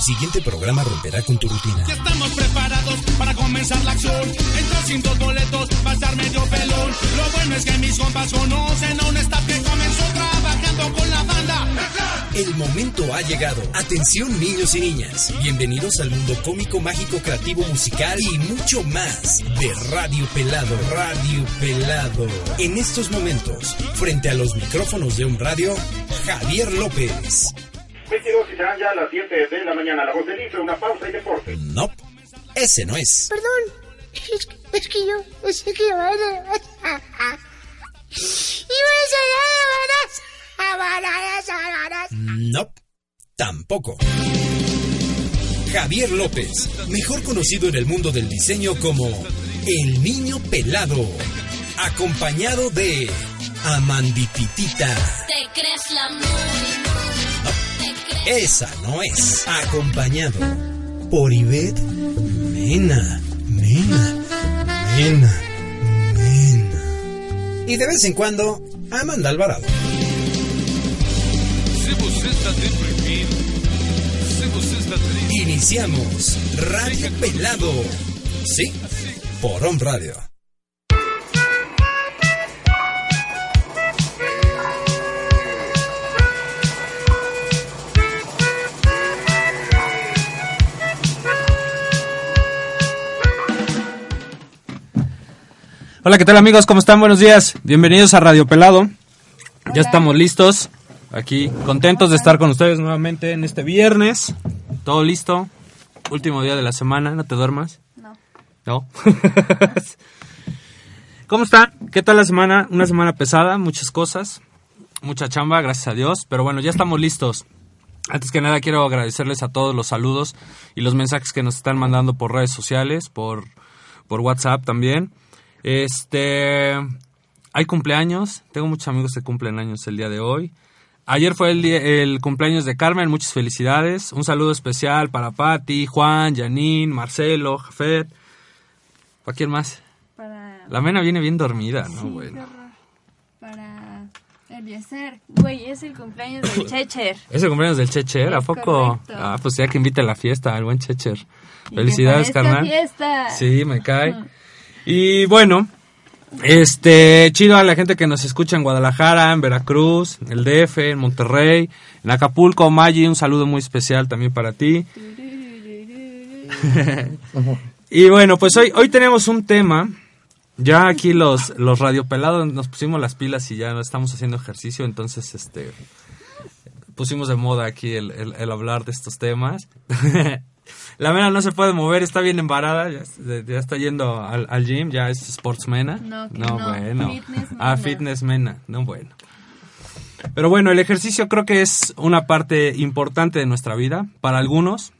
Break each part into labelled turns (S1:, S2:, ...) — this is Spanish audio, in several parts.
S1: El siguiente programa romperá con tu rutina.
S2: Ya estamos preparados para comenzar la acción. Entro sin dos boletos, va a estar medio pelón. Lo bueno es que mis compas conocen a un staff que comenzó trabajando con la banda.
S1: El momento ha llegado. Atención niños y niñas. Bienvenidos al mundo cómico, mágico, creativo, musical y mucho más de Radio Pelado. Radio Pelado. En estos momentos, frente a los micrófonos de un radio, Javier López.
S3: 22 y serán ya las 7 de la mañana. La voz del Ife, una pausa y deporte.
S1: No, ese no es.
S4: Perdón, es, es que yo pensé que iba a...
S1: No, tampoco. Javier López, mejor conocido en el mundo del diseño como El Niño Pelado, acompañado de Amandititita.
S5: Te crees la muy,
S1: No, esa no es. Acompañado por Ivette Mena, Mena, Mena, Mena. Y de vez en cuando, Amanda Alvarado.
S6: Se você está deprimido, se você está triste,
S1: Iniciamos Radio Pelado. Sí, por On Radio.
S7: Hola, ¿qué tal amigos? ¿Cómo están? Buenos días. Bienvenidos a Radio Pelado. Ya estamos listos. Aquí, contentos de estar con ustedes nuevamente en este viernes. Todo listo. Último día de la semana. ¿No te duermas?
S5: No.
S7: No. ¿Cómo están? ¿Qué tal la semana? Una semana pesada, muchas cosas. Mucha chamba, gracias a Dios. Pero bueno, ya estamos listos. Antes que nada quiero agradecerles a todos los saludos y los mensajes que nos están mandando por redes sociales, por, por WhatsApp también. Este, hay cumpleaños, tengo muchos amigos que cumplen años el día de hoy. Ayer fue el, día- el cumpleaños de Carmen, muchas felicidades. Un saludo especial para Patti, Juan, Janine, Marcelo, Jafet. ¿Para quién más?
S8: Para.
S7: La mena viene bien dormida, ¿no?
S8: Sí,
S7: bueno.
S8: Para. Eliezer. Güey, es el cumpleaños del Checher.
S7: Es el cumpleaños del Checher, ¿a poco?
S8: correcto.
S7: Ah, pues ya que invite a la fiesta al buen Checher. Felicidades, carnal.
S8: fiesta.
S7: Sí, me cae. Y bueno, este, chido a la gente que nos escucha en Guadalajara, en Veracruz, en el DF, en Monterrey, en Acapulco, Maggi, un saludo muy especial también para ti. y bueno, pues hoy, hoy tenemos un tema. Ya aquí los, los radiopelados nos pusimos las pilas y ya no estamos haciendo ejercicio, entonces este pusimos de moda aquí el, el- el hablar de estos temas. La mena no se puede mover, está bien embarada, ya, ya está yendo al, al gym, ya es sportsmena.
S8: No, que no,
S7: bueno.
S8: fitness
S7: ah, fitness mena, no bueno. Pero bueno, el ejercicio creo que es una parte importante de nuestra vida para algunos.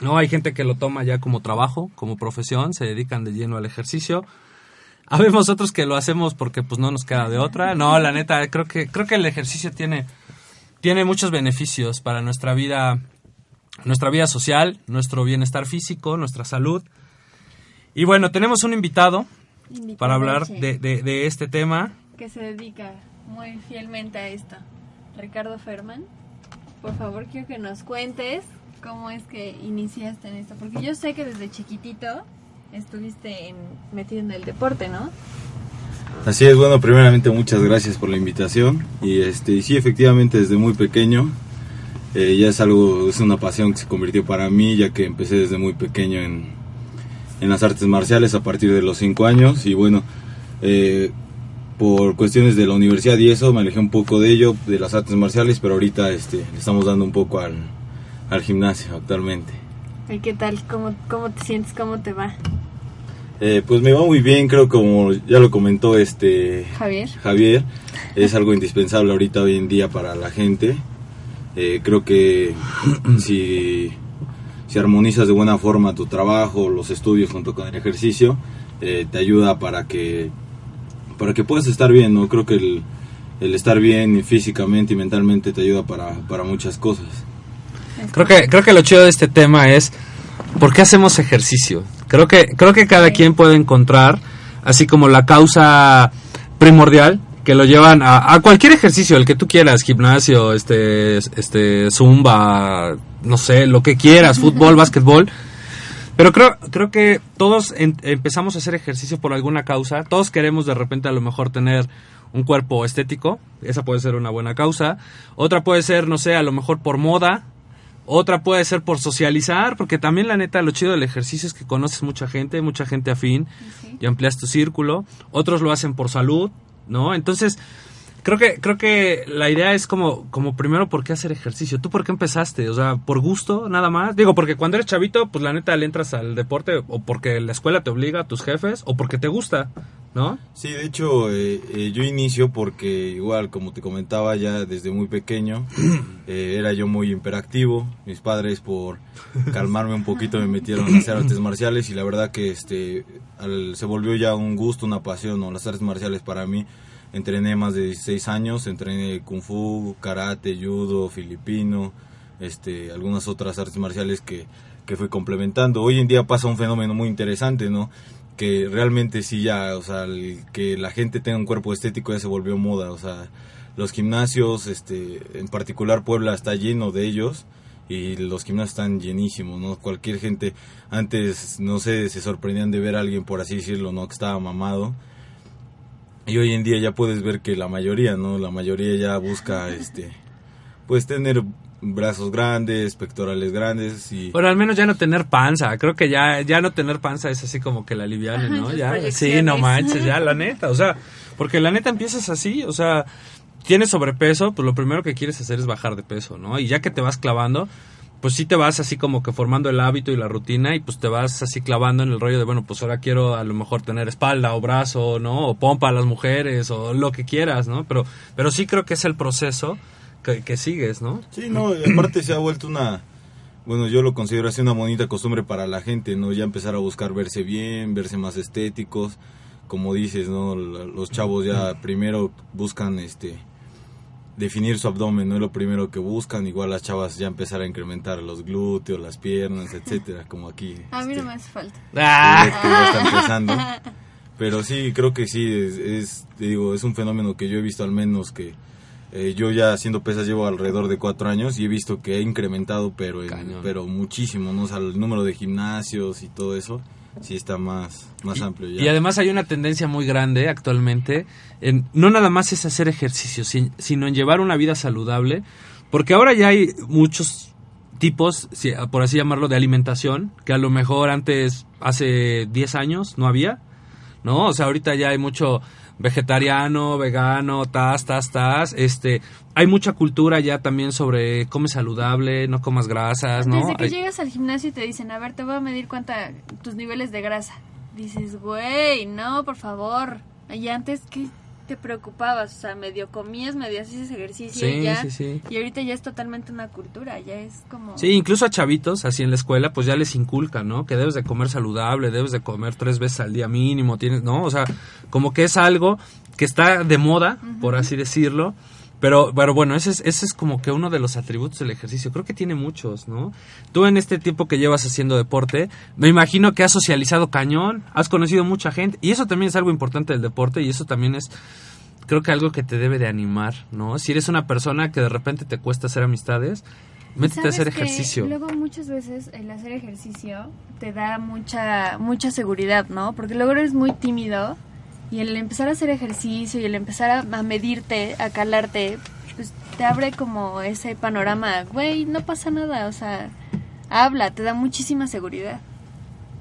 S7: No, hay gente que lo toma ya como trabajo, como profesión, se dedican de lleno al ejercicio. Habemos otros que lo hacemos porque pues no nos queda de otra. No, la neta, creo que creo que el ejercicio tiene tiene muchos beneficios para nuestra vida nuestra vida social, nuestro bienestar físico, nuestra salud. Y bueno, tenemos un invitado
S8: Invitado,
S7: para hablar de, de- de este tema.
S8: Que se dedica muy fielmente a esto. Ricardo Ferman, por favor, quiero que nos cuentes cómo es que iniciaste en esto. Porque yo sé que desde chiquitito estuviste en- metido en el deporte, ¿no?
S9: Así es, bueno, primeramente muchas gracias por la invitación y este y sí, efectivamente desde muy pequeño eh, ya es algo, es una pasión que se convirtió para mí ya que empecé desde muy pequeño en, en las artes marciales a partir de los 5 años y bueno, eh, por cuestiones de la universidad y eso me alejé un poco de ello, de las artes marciales, pero ahorita este, le estamos dando un poco al, al gimnasio actualmente.
S8: ¿Y qué tal? ¿Cómo, cómo te sientes? ¿Cómo te va?
S9: Eh, pues me va muy bien, creo como ya lo comentó este
S8: Javier.
S9: Javier, es algo indispensable ahorita hoy en día para la gente. Eh, creo que si, si armonizas de buena forma tu trabajo, los estudios junto con el ejercicio, eh, te ayuda para que, para que puedas estar bien, ¿no? Creo que el, el estar bien físicamente y mentalmente te ayuda para, para muchas cosas.
S7: Creo que, creo que lo chido de este tema es ¿por qué hacemos ejercicio? Creo que, creo que cada quien puede encontrar, así como la causa primordial, que lo llevan a, a cualquier ejercicio, el que tú quieras, gimnasio, este, este, zumba, no sé, lo que quieras, fútbol, básquetbol. Pero creo, creo que todos en- empezamos a hacer ejercicio por alguna causa. Todos queremos de repente a lo mejor tener un cuerpo estético. Esa puede ser una buena causa. Otra puede ser, no sé, a lo mejor por moda. Otra puede ser por socializar, porque también la neta lo chido del ejercicio es que conoces mucha gente, mucha gente afín y amplias tu círculo. Otros lo hacen por salud, ¿no? Entonces, creo que creo que la idea es como como primero por qué hacer ejercicio. ¿Tú por qué empezaste? O sea, por gusto nada más. Digo, porque cuando eres chavito, pues la neta le entras al deporte o porque la escuela te obliga, tus jefes o porque te gusta, ¿no?
S9: Sí, de hecho, eh, eh, yo inicio porque igual, como te comentaba, ya desde muy pequeño eh, era yo muy hiperactivo. Mis padres, por calmarme un poquito, me metieron a hacer artes marciales y la verdad que este al- se volvió ya un gusto, una pasión, ¿no? las artes marciales para mí. Entrené más de 16 años, entrené kung fu, karate, judo, filipino, este, algunas otras artes marciales que, que fui complementando. Hoy en día pasa un fenómeno muy interesante, ¿no? Que realmente sí ya, o sea, el que la gente tenga un cuerpo estético ya se volvió moda, o sea, los gimnasios, este, en particular Puebla está lleno de ellos y los gimnasios están llenísimos, ¿no? Cualquier gente antes, no sé, se sorprendían de ver a alguien, por así decirlo, ¿no? Que estaba mamado. Y hoy en día ya puedes ver que la mayoría, ¿no? La mayoría ya busca, este, pues tener brazos grandes, pectorales grandes y...
S7: Pero al menos ya no tener panza. Creo que ya, ya no tener panza es así como que la aliviane,
S8: Ajá,
S7: ¿no? Ya, sí, no manches, ya, la neta. O sea, porque la neta empiezas así, o sea, tienes sobrepeso, pues lo primero que quieres hacer es bajar de peso, ¿no? Y ya que te vas clavando, pues sí te vas así como que formando el hábito y la rutina y pues te vas así clavando en el rollo de, bueno, pues ahora quiero a lo mejor tener espalda o brazo, ¿no? O pompa a las mujeres o lo que quieras, ¿no? Pero, pero sí creo que es el proceso que, que sigues, ¿no?
S9: Sí, no, y aparte se ha vuelto una, bueno, yo lo considero así una bonita costumbre para la gente, ¿no? Ya empezar a buscar verse bien, verse más estéticos, como dices, ¿no? Los chavos ya primero buscan, este, definir su abdomen, no es lo primero que buscan, igual las chavas ya empezar a incrementar los glúteos, las piernas, etcétera, como aquí.
S8: A mí
S9: este,
S8: no me hace falta.
S7: Ah.
S9: ya está empezando. Pero sí, creo que sí, es, es, te digo, es un fenómeno que yo he visto al menos que eh, yo ya haciendo pesas llevo alrededor de cuatro años y he visto que he incrementado, pero en- pero muchísimo, ¿no? O sea, el número de gimnasios y todo eso sí está más, más amplio ya.
S7: Y además hay una tendencia muy grande actualmente en no nada más es hacer ejercicio, sin- sino en llevar una vida saludable, porque ahora ya hay muchos tipos, si- por así llamarlo, de alimentación, que a lo mejor antes, hace 10 años, no había, ¿no? O sea, ahorita ya hay mucho vegetariano, vegano, tas, tas, tas, este, hay mucha cultura ya también sobre come saludable, no comas grasas, ¿no?
S8: Desde que
S7: Hay-
S8: llegas al gimnasio y te dicen, a ver, te voy a medir cuánta tus niveles de grasa. Dices, güey, no, por favor. Y antes, ¿qué te preocupabas? O sea, medio comías, medio hacías ejercicio
S7: Sí,
S8: y ya.
S7: sí, sí.
S8: Y ahorita ya es totalmente una cultura, ya es como...
S7: Sí, incluso a chavitos, así en la escuela, pues ya les inculcan, ¿no? Que debes de comer saludable, debes de comer tres veces al día mínimo, tienes, ¿no? O sea, como que es algo que está de moda, por así decirlo. Pero, pero bueno, ese es, ese es como que uno de los atributos del ejercicio. Creo que tiene muchos, ¿no? Tú en este tiempo que llevas haciendo deporte, me imagino que has socializado cañón, has conocido mucha gente, y eso también es algo importante del deporte, y eso también es, creo que algo que te debe de animar, ¿no? Si eres una persona que de repente te cuesta hacer amistades, métete a
S8: ¿Sabes
S7: hacer ejercicio.
S8: Luego muchas veces el hacer ejercicio te da mucha mucha seguridad, ¿no? Porque luego eres muy tímido y el empezar a hacer ejercicio y el empezar a, a medirte, a calarte, pues te abre como ese panorama, güey, no pasa nada, o sea, habla, te da muchísima seguridad.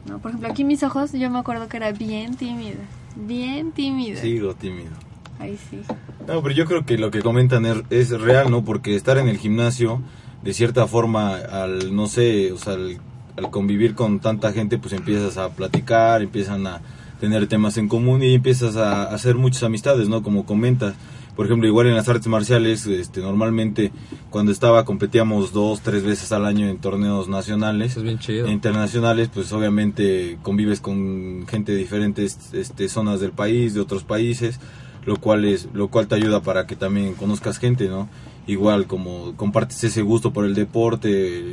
S8: ¿No? Por ejemplo, aquí mis ojos, yo me acuerdo que era bien tímida, bien tímida.
S9: Sigo tímido.
S8: Ahí sí.
S9: No, pero yo creo que lo que comentan es, es real, ¿no? Porque estar en el gimnasio, de cierta forma, al, no sé, o sea, al, al convivir con tanta gente, pues empiezas a platicar, empiezan a tener temas en común y empiezas a hacer muchas amistades, ¿no? Como comentas. por ejemplo, igual en las artes marciales, este, normalmente cuando estaba competíamos dos, tres veces al año en torneos nacionales.
S7: Es bien chido.
S9: E internacionales, pues obviamente convives con gente de diferentes este, zonas del país, de otros países, lo cual es, lo cual te ayuda para que también conozcas gente, ¿no? Igual como compartes ese gusto por el deporte,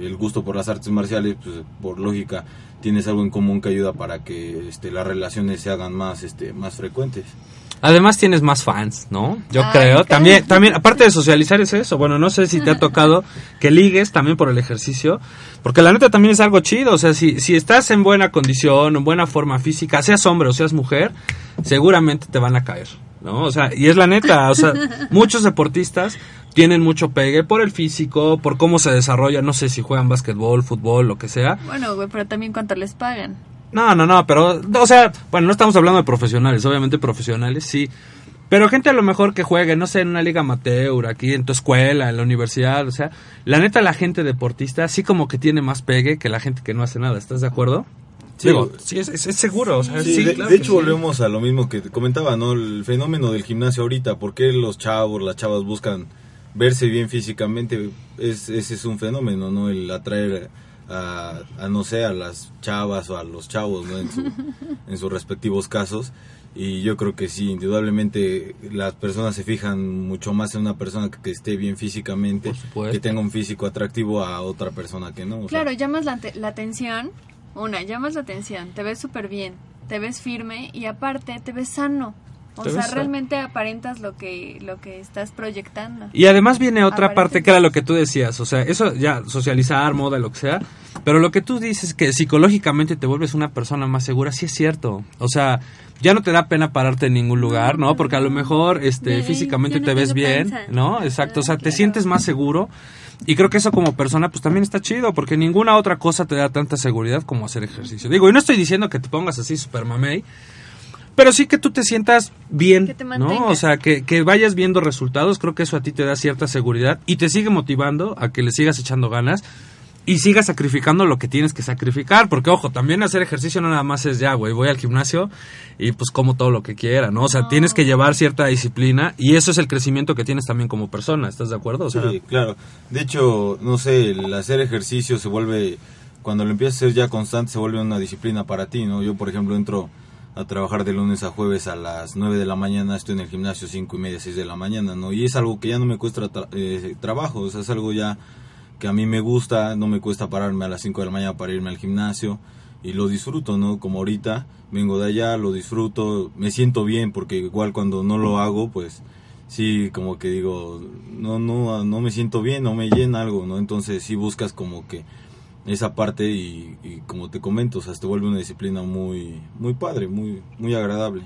S9: el gusto por las artes marciales, pues por lógica tienes algo en común que ayuda para que este, las relaciones se hagan más, este, más frecuentes.
S7: Además tienes más fans, ¿no? Yo
S8: Ay,
S7: creo. También, también, aparte de socializar es eso. Bueno, no sé si te ha tocado que ligues también por el ejercicio. Porque la neta también es algo chido. O sea, si, si estás en buena condición, en buena forma física, seas hombre o seas mujer, seguramente te van a caer, ¿no? O sea, y es la neta. O sea, muchos deportistas tienen mucho pegue por el físico, por cómo se desarrolla. No sé si juegan básquetbol, fútbol, lo que sea.
S8: Bueno, güey, pero también cuánto les pagan.
S7: No, no, no, pero, o sea, bueno, no estamos hablando de profesionales, obviamente profesionales, sí. Pero gente a lo mejor que juegue, no sé, en una liga amateur, aquí en tu escuela, en la universidad, o sea, la neta la gente deportista sí como que tiene más pegue que la gente que no hace nada, ¿estás de acuerdo?
S9: Sí.
S7: Digo, sí, es, es- es seguro, o sea,
S9: Sí,
S7: sí,
S9: de,
S7: claro
S9: de hecho
S7: sí.
S9: volvemos a lo mismo que te comentaba, ¿no? El fenómeno del gimnasio ahorita, ¿por qué los chavos, las chavas buscan verse bien físicamente? Es, ese es un fenómeno, ¿no? El atraer a, a, no sé, a las chavas o a los chavos, ¿no? En, su- en sus respectivos casos. Y yo creo que sí, indudablemente las personas se fijan mucho más en una persona que, que esté bien físicamente, que tenga un físico atractivo a otra persona que no. o sea,
S8: Claro, llamas la, te- la atención. Una, llamas la atención. Te ves súper bien. Te ves firme y aparte te ves sano. O sea,
S7: ves
S8: realmente aparentas lo que, lo que estás proyectando.
S7: Y además viene otra parte que era lo que tú decías, o sea, eso ya socializar, moda, lo que sea, pero lo que tú dices que psicológicamente te vuelves una persona más segura, sí es cierto. O sea, ya no te da pena pararte en ningún lugar, ¿no? Porque a lo mejor este físicamente
S8: no
S7: te ves bien,
S8: panza.
S7: ¿no? Exacto, o sea,
S8: Ah,
S7: te
S8: claro.
S7: sientes más seguro. Y creo que eso como persona pues también está chido, porque ninguna otra cosa te da tanta seguridad como hacer ejercicio. Digo, y no estoy diciendo que te pongas así super mamey, pero sí que tú te sientas bien,
S8: Que te
S7: ¿no? O sea, que, que vayas viendo resultados, creo que eso a ti te da cierta seguridad y te sigue motivando a que le sigas echando ganas y sigas sacrificando lo que tienes que sacrificar, porque ojo, también hacer ejercicio no nada más es ya, güey, voy al gimnasio y pues como todo lo que quiera, ¿no? O sea, tienes que llevar cierta disciplina y eso es el crecimiento que tienes también como persona, ¿estás de acuerdo? O sea,
S9: Sí, claro. De hecho, no sé, el hacer ejercicio se vuelve, cuando lo empiezas a hacer ya constante, se vuelve una disciplina para ti, ¿no? Yo, por ejemplo, entro a trabajar de lunes a jueves a las 9 de la mañana, estoy en el gimnasio 5 y media, 6 de la mañana, ¿no? Y es algo que ya no me cuesta eh, trabajo, o sea, es algo ya que a mí me gusta, no me cuesta pararme a las 5 de la mañana para irme al gimnasio y lo disfruto, ¿no? Como ahorita vengo de allá, lo disfruto, me siento bien porque igual cuando no lo hago, pues sí, como que digo, no, no, no me siento bien, no me llena algo, ¿no? Entonces sí buscas como que esa parte y, y como te comento, o sea, te vuelve una disciplina muy, muy padre, muy, muy agradable.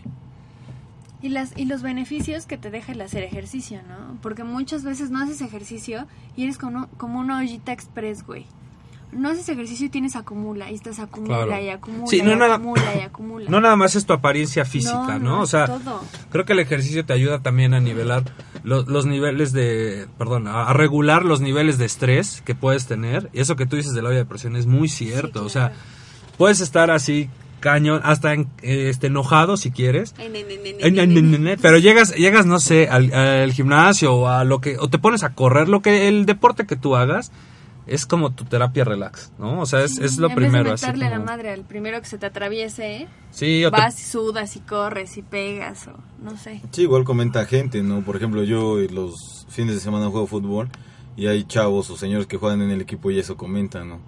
S8: Y, las, y los beneficios que te deja el hacer ejercicio, ¿no? Porque muchas veces no haces ejercicio y eres como, como una ollita express, güey. No haces ejercicio y tienes acumula, y estás acumula
S7: Claro.
S8: y acumula
S7: Sí,
S8: y
S7: no nada-
S8: acumula y acumula.
S7: no nada más es tu apariencia física, ¿no? O sea,
S8: todo.
S7: Creo que el ejercicio te ayuda también a nivelar lo- los niveles de, perdón, a, regular los niveles de estrés que puedes tener. Y eso que tú dices de la olla de presión es muy cierto. O sea, puedes estar así cañón, hasta en- eh, este, enojado si quieres. Pero llegas, llegas, no sé, al, al gimnasio o a lo que, o te pones a correr, lo que, el deporte que tú hagas es como tu terapia relax, ¿no? O sea, es, es lo
S8: en
S7: primero.
S8: Vez
S7: así
S8: de meterle
S7: como-
S8: la madre al primero que se te atraviese,
S7: Sí, o te-
S8: vas y sudas y corres y pegas o no sé.
S9: Sí, igual comenta gente, ¿no? Por ejemplo, yo los fines de semana juego fútbol y hay chavos o señores que juegan en el equipo y eso comentan, ¿no?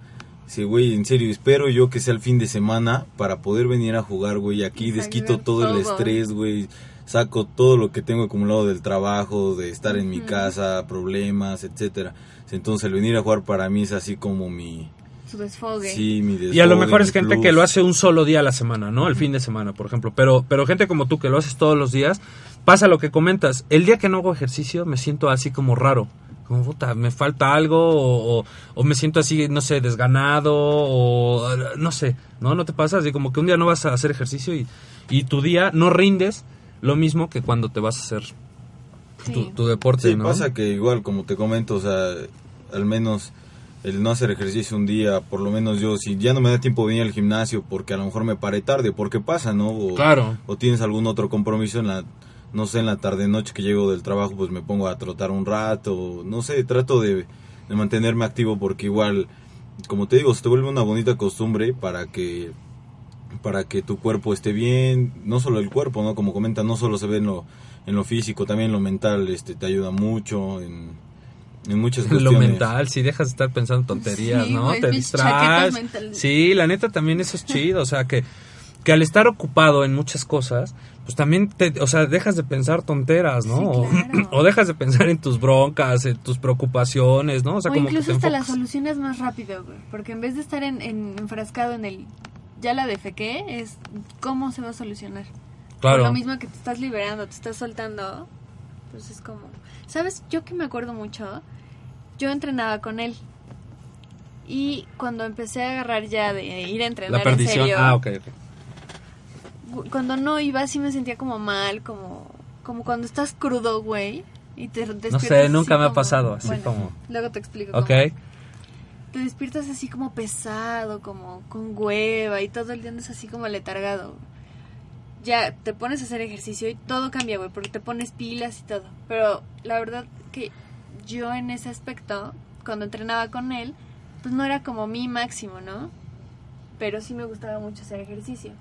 S9: Dice, güey, en serio, espero yo que sea el fin de semana para poder venir a jugar, güey. Aquí desquito
S8: sacar
S9: todo el
S8: todo.
S9: estrés, güey. Saco todo lo que tengo acumulado del trabajo, de estar en mi casa, problemas, etcétera. Entonces, el venir a jugar para mí es así como mi...
S8: Su desfogue.
S9: Sí, mi
S7: Y a lo
S9: desfogue,
S7: mejor es gente
S9: plus.
S7: que lo hace un solo día a la semana, ¿no? El fin de semana, por ejemplo. Pero, pero gente como tú que lo haces todos los días, pasa lo que comentas. El día que no hago ejercicio me siento así como raro. Como, puta, me falta algo o, o- o me siento así, no sé, desganado o no sé, ¿no? ¿No te pasa? Así como que un día no vas a hacer ejercicio y, y tu día no rindes lo mismo que cuando te vas a hacer tu,
S8: Sí.
S7: tu deporte,
S9: Sí,
S7: ¿no?
S9: pasa que igual, como te comento, o sea, al menos el no hacer ejercicio un día, por lo menos yo, si ya no me da tiempo de venir al gimnasio porque a lo mejor me paré tarde, porque pasa, ¿no? O,
S7: Claro.
S9: o tienes algún otro compromiso en la no sé, en la tarde noche que llego del trabajo, pues me pongo a trotar un rato, no sé, trato de, de mantenerme activo porque igual, como te digo, se te vuelve una bonita costumbre para que para que tu cuerpo esté bien, no solo el cuerpo, ¿no? Como comenta, no solo se ve en lo, en lo físico, también en lo mental, este, te ayuda mucho en, en muchas cuestiones.
S7: Lo mental, si dejas de estar pensando tonterías,
S8: Sí,
S7: ¿no? Te distraes. Sí, la neta también eso es chido, o sea, que, que al estar ocupado en muchas cosas, pues también te, o sea, dejas de pensar tonteras, ¿no?
S8: Sí,
S7: O-
S8: claro.
S7: o, dejas de pensar en tus broncas, en tus preocupaciones, ¿no? O sea,
S8: o
S7: como que
S8: incluso
S7: te
S8: hasta la
S7: enfocas.
S8: solución es más rápido, güey. Porque en vez de estar en, en- enfrascado en el ya la defequé, es cómo se va a solucionar.
S7: Claro.
S8: Por lo mismo que te estás liberando, te estás soltando, pues es como... ¿Sabes? Yo que me acuerdo mucho, yo entrenaba con él. Y cuando empecé a agarrar ya de ir a entrenar
S7: La perdición.
S8: en serio,
S7: Ah, ok, ok.
S8: gu- cuando no iba sí me sentía como mal, como, como cuando estás crudo, güey. Y te despiertas
S7: sé,
S8: así
S7: nunca me ha pasado, así
S8: bueno,
S7: como-
S8: Luego te explico.
S7: Ok.
S8: cómo. Te despiertas así como pesado, como con hueva y todo el día andas así como letargado. Ya te pones a hacer ejercicio y todo cambia, güey, porque te pones pilas y todo. Pero la verdad que yo en ese aspecto, cuando entrenaba con él, pues no era como mi máximo, ¿no? Pero sí me gustaba mucho hacer ejercicio.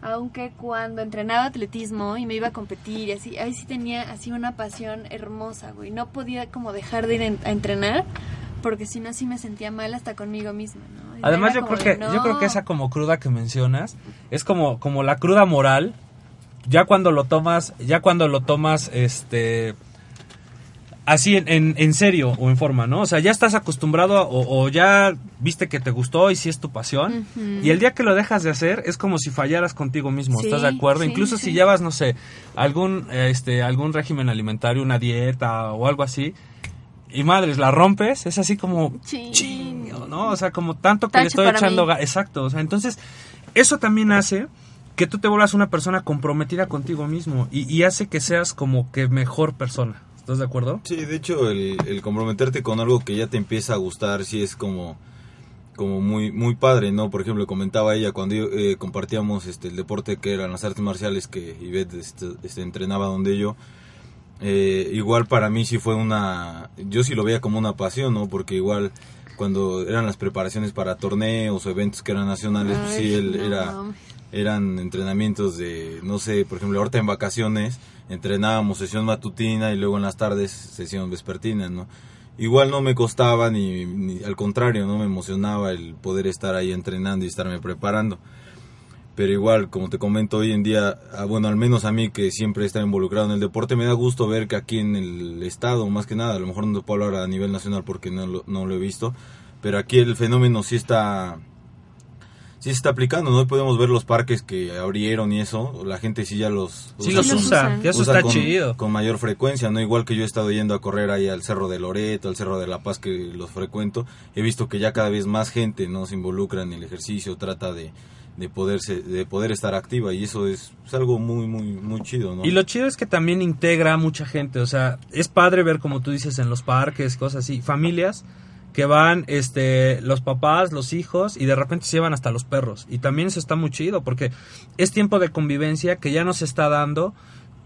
S8: Aunque cuando entrenaba atletismo y me iba a competir y así, ahí sí tenía así una pasión hermosa, güey. No podía como dejar de ir a entrenar porque si no sí me sentía mal hasta conmigo misma, ¿no?
S7: Además yo creo que yo creo que esa como cruda que mencionas es como como la cruda moral ya cuando lo tomas ya cuando lo tomas este así en, en, en serio o en forma, ¿no? O sea, ya estás acostumbrado a- o, o ya viste que te gustó y si es tu pasión y el día que lo dejas de hacer es como si fallaras contigo mismo,
S8: Sí,
S7: ¿estás de acuerdo?
S8: sí,
S7: Incluso si llevas no sé, algún este algún régimen alimentario, una dieta o algo así y madres, la rompes, es así como
S8: Chin.
S7: chingo, ¿no? O sea, como tanto que le estoy echando Exacto, o sea, entonces, eso también hace que tú te vuelvas una persona comprometida contigo mismo y, y hace que seas como que mejor persona. ¿Estás de acuerdo?
S9: Sí, de hecho, el, el comprometerte con algo que ya te empieza a gustar, sí es como, como muy, muy padre, ¿no? Por ejemplo, comentaba ella cuando yo, eh, compartíamos este, el deporte que eran las artes marciales que Ivette este, este, entrenaba donde yo. Eh, igual para mí sí fue una, yo sí lo veía como una pasión, ¿no? Porque igual cuando eran las preparaciones para torneos o eventos que eran nacionales, pues sí,
S8: Ay,
S9: él
S8: no
S9: era, eran entrenamientos de, no sé, por ejemplo, ahorita en vacaciones entrenábamos sesión matutina y luego en las tardes sesión vespertina, ¿no? Igual no me costaba ni, ni- al contrario, no me emocionaba el poder estar ahí entrenando y estarme preparando. Pero igual, como te comento hoy en día, ah, bueno, al menos a mí que siempre está involucrado en el deporte, me da gusto ver que aquí en el estado, más que nada, a lo mejor no te puedo hablar a nivel nacional porque no lo, no lo he visto, pero aquí el fenómeno sí está sí se está aplicando, ¿no? Podemos ver los parques que abrieron y eso, la gente sí ya los
S7: Sí
S8: Sí
S7: los usa, que eso
S9: usa
S7: está
S9: con,
S7: chido.
S9: con mayor frecuencia, ¿no? Igual que yo he estado yendo a correr ahí al Cerro de Loreto, al Cerro de La Paz, que los frecuento, he visto que ya cada vez más gente, ¿no? Se involucra en el ejercicio, trata de, de, poderse, de poder estar activa y eso es, algo muy, muy, muy chido, ¿no?
S7: Y lo chido es que también integra a mucha gente, o sea, es padre ver como tú dices en los parques, cosas así, familias que van este los papás, los hijos y de repente se llevan hasta los perros y también eso está muy chido porque es tiempo de convivencia que ya no se está dando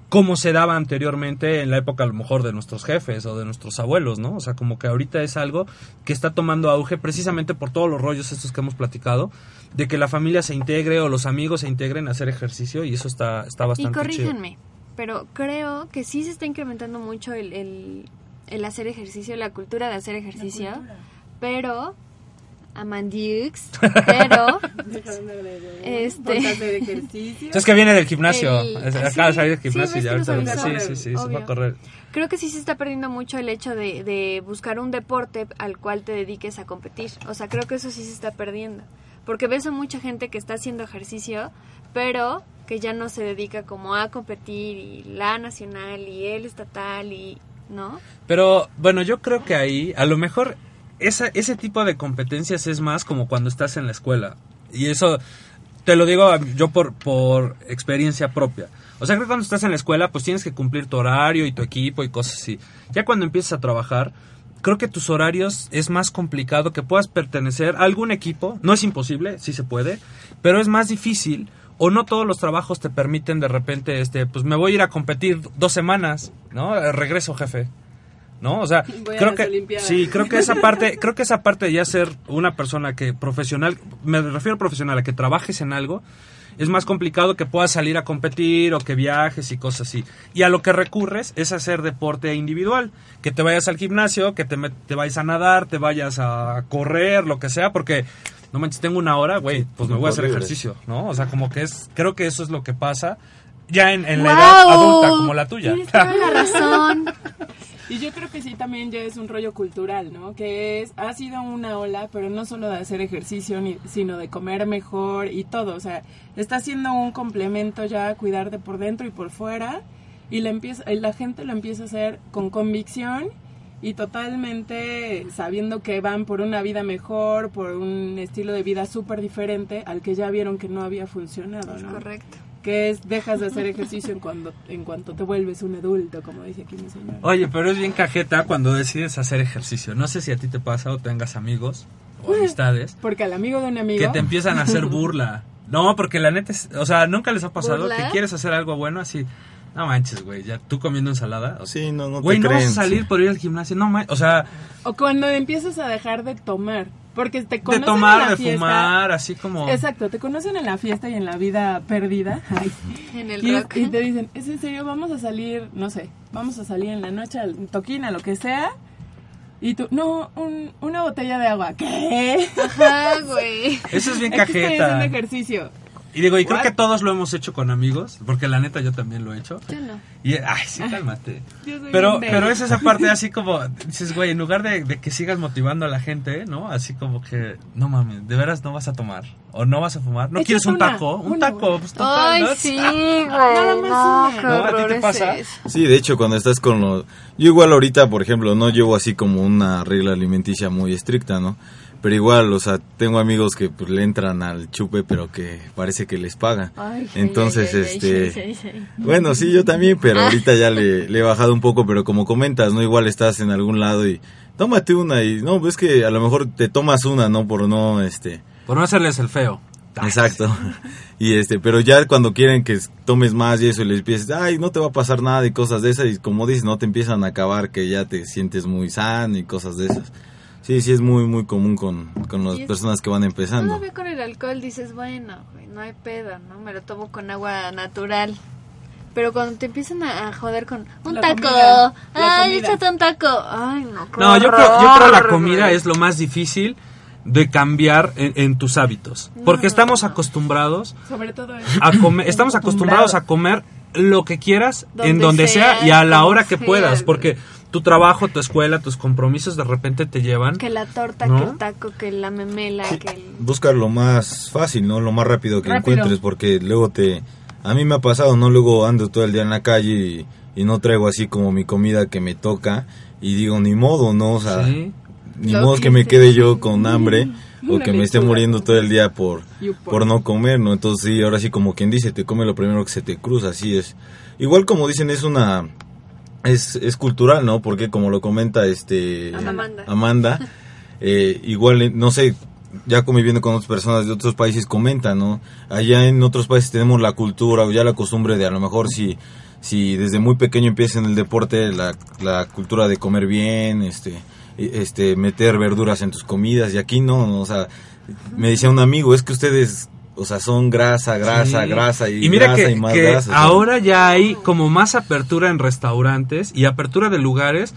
S7: como se daba anteriormente en la época a lo mejor de nuestros jefes o de nuestros abuelos, ¿no? O sea, como que ahorita es algo que está tomando auge precisamente por todos los rollos estos que hemos platicado, de que la familia se integre o los amigos se integren a hacer ejercicio y eso está, está
S8: Y
S7: bastante chido.
S8: corríjanme, pero creo que sí se está incrementando mucho el, el, el hacer ejercicio, la cultura de hacer ejercicio, pero Amandiux, pero este
S7: Es que viene del gimnasio.
S8: El-
S7: Es-
S8: ah,
S7: acaba de
S8: sí,
S7: salir del
S8: sí,
S7: gimnasio
S8: ves
S7: y
S8: que
S7: ahorita Sí, sí, sí, se va a correr.
S8: creo que sí se está perdiendo mucho el hecho de, de buscar un deporte al cual te dediques a competir. O sea, creo que eso sí se está perdiendo. Porque ves a mucha gente que está haciendo ejercicio, pero que ya no se dedica como a competir y la nacional y el estatal y... ¿No?
S7: Pero bueno, yo creo que ahí, a lo mejor, esa, ese tipo de competencias es más como cuando estás en la escuela. Y eso te lo digo yo por, por experiencia propia. O sea, que cuando estás en la escuela, pues tienes que cumplir tu horario y tu equipo y cosas así. Ya cuando empiezas a trabajar, creo que tus horarios es más complicado que puedas pertenecer a algún equipo. No es imposible, sí se puede, pero es más difícil o no todos los trabajos te permiten de repente, este, pues me voy a ir a competir dos semanas, ¿no? Regreso, jefe. ¿No? O sea,
S10: Voy a
S7: creo
S10: las
S7: que
S10: Olimpiadas.
S7: sí, creo que esa parte, creo que esa parte de ya ser una persona que profesional, me refiero a profesional a que trabajes en algo, es más complicado que puedas salir a competir o que viajes y cosas así. Y a lo que recurres es hacer deporte individual, que te vayas al gimnasio, que te, met- te vayas a nadar, te vayas a correr, lo que sea, porque no manches, tengo una hora, güey, pues me voy a hacer ejercicio, ¿no? O sea, como que es, creo que eso es lo que pasa ya en, en la edad adulta como la tuya.
S8: Tienes toda la razón.
S10: Y yo creo que sí también ya es un rollo cultural, ¿no? Que es, ha sido una ola, pero no solo de hacer ejercicio, ni, sino de comer mejor y todo. O sea, está siendo un complemento ya a cuidarte por dentro y por fuera. Y la, empieza, la gente lo empieza a hacer con convicción y totalmente sabiendo que van por una vida mejor, por un estilo de vida súper diferente al que ya vieron que no había funcionado, ¿no?
S8: Correcto.
S10: Que es, dejas de hacer ejercicio en, cuando, en cuanto te vuelves un adulto, como dice aquí mi señora.
S7: Oye, pero es bien cajeta cuando decides hacer ejercicio. No sé si a ti te pasa o tengas amigos o amistades
S10: Porque al amigo de un amigo.
S7: que te empiezan a hacer burla. No, porque la neta es, o sea, nunca les ha pasado
S8: ¿Burla?
S7: que quieres hacer algo bueno así. No manches, güey, ya tú comiendo ensalada. o sea,
S9: Sí, no, no
S7: Güey,
S9: te
S7: no vas a
S9: creen.
S7: salir por ir al gimnasio, no manches, o sea,
S10: O cuando empiezas a dejar de tomar. Porque te
S7: de
S10: conocen en
S7: tomar,
S10: la
S7: de
S10: fiesta.
S7: fumar, así como
S10: Exacto, te conocen en la fiesta y en la vida perdida. Ay.
S8: En el
S10: y,
S8: rock.
S10: y te dicen, ¿es en serio? Vamos a salir, no sé, vamos a salir en la noche al toquina, lo que sea. Y tú, no, un- una botella de agua. ¿Qué?
S8: Ajá, güey.
S7: Eso es bien
S10: Es que estoy haciendo
S7: cajeta.
S10: ejercicio.
S7: Y digo, y creo que todos lo hemos hecho con amigos, porque la neta yo también lo he hecho.
S8: Yo no.
S7: Y, ay, sí, cálmate.
S10: Yo soy
S7: Pero, pero es esa parte así como, dices, güey, en lugar de, de que sigas motivando a la gente, ¿no? Así como que, no mames, de veras no vas a tomar. O no vas a fumar. ¿No quieres un
S10: una,
S7: taco? Un
S10: una,
S7: taco, pues total,
S8: Ay,
S7: ¿no?
S8: sí,
S10: Nada
S8: güey.
S10: más
S8: No,
S7: ¿No? ¿A ti te pasa?
S9: Sí, de hecho, cuando estás con los... Yo igual ahorita, por ejemplo, no llevo así como una regla alimenticia muy estricta, ¿no? Pero igual, o sea, tengo amigos que pues, le entran al chupe, pero que parece que les paga.
S8: Ay,
S9: Entonces,
S8: ay, ay, ay,
S9: este...
S8: ay, ay, ay.
S9: Bueno, sí, yo también, pero ahorita ya le, le he bajado un poco, pero como comentas, ¿no? Igual estás en algún lado y tómate una y no, pues que a lo mejor te tomas una, ¿no? Por no, este...
S7: Por no hacerles el feo.
S9: Exacto. Y este, pero ya cuando quieren que tomes más y eso y les empiezas, ay, no te va a pasar nada y cosas de esas y como dices, no te empiezan a acabar que ya te sientes muy sano y cosas de esas. Sí, sí es muy muy común con, con las personas que van empezando.
S8: Todavía con el alcohol dices, bueno, no hay pedo, ¿no? Me lo tomo con agua natural. Pero cuando te empiezan a joder con un
S10: La
S8: taco,
S10: comida,
S8: ay, échate un taco, ay, no,
S7: No, yo creo, yo creo la comida es lo más difícil de cambiar en, en tus hábitos. Porque estamos acostumbrados
S10: Sobre todo eso.
S7: a comer, estamos acostumbrados a comer lo que quieras en
S8: Donde
S7: sea,
S8: sea,
S7: y a la hora que puedas, porque tu trabajo, tu escuela, tus compromisos de repente te llevan.
S8: Que la torta,
S7: ¿No?
S8: que el taco, que la memela, que el...
S9: Buscar lo más fácil, ¿no? Lo más rápido que
S10: Rápido.
S9: encuentres porque luego te... A mí me ha pasado, ¿no? Luego ando todo el día en la calle y, y no traigo así como mi comida que me toca y digo, ni modo, ¿no? O sea,
S7: Sí.
S9: ni
S8: Lo
S9: modo
S8: que
S9: que me quede yo con hambre o que me esté muriendo todo el día por, por no comer, ¿no? Entonces sí, ahora sí como quien dice, te come lo primero que se te cruza, así es. Igual como dicen, es una... Es, es cultural, ¿no? Porque como lo comenta este
S8: Amanda.
S9: Amanda, eh, igual, eh, no sé, ya conviviendo con otras personas de otros países comentan, ¿no? Allá en otros países tenemos la cultura o ya la costumbre de a lo mejor si, si desde muy pequeño empieza en el deporte la, la cultura de comer bien, este, e- este, meter verduras en tus comidas y aquí no, ¿no? o sea, me decía un amigo, es que ustedes, o sea, son grasa, grasa,
S7: Sí.
S9: grasa y,
S7: mira
S9: grasa
S7: que,
S9: y más
S7: que
S9: grasa.
S7: ahora ya hay como más apertura en restaurantes y apertura de lugares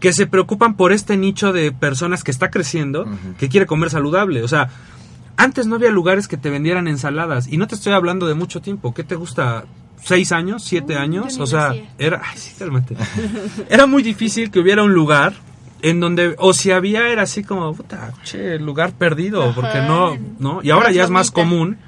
S7: que se preocupan por este nicho de personas que está creciendo, que quiere comer saludable. O sea, antes no había lugares que te vendieran ensaladas y no te estoy hablando de mucho tiempo. ¿Qué te gusta? ¿Seis años? ¿Siete años? O sea, era... Ay, sí, cálmate. era muy difícil que hubiera un lugar en donde, o si había, era así como, puta, che, lugar perdido,
S8: Ajá.
S7: porque no, ¿no? Y ahora ya es más común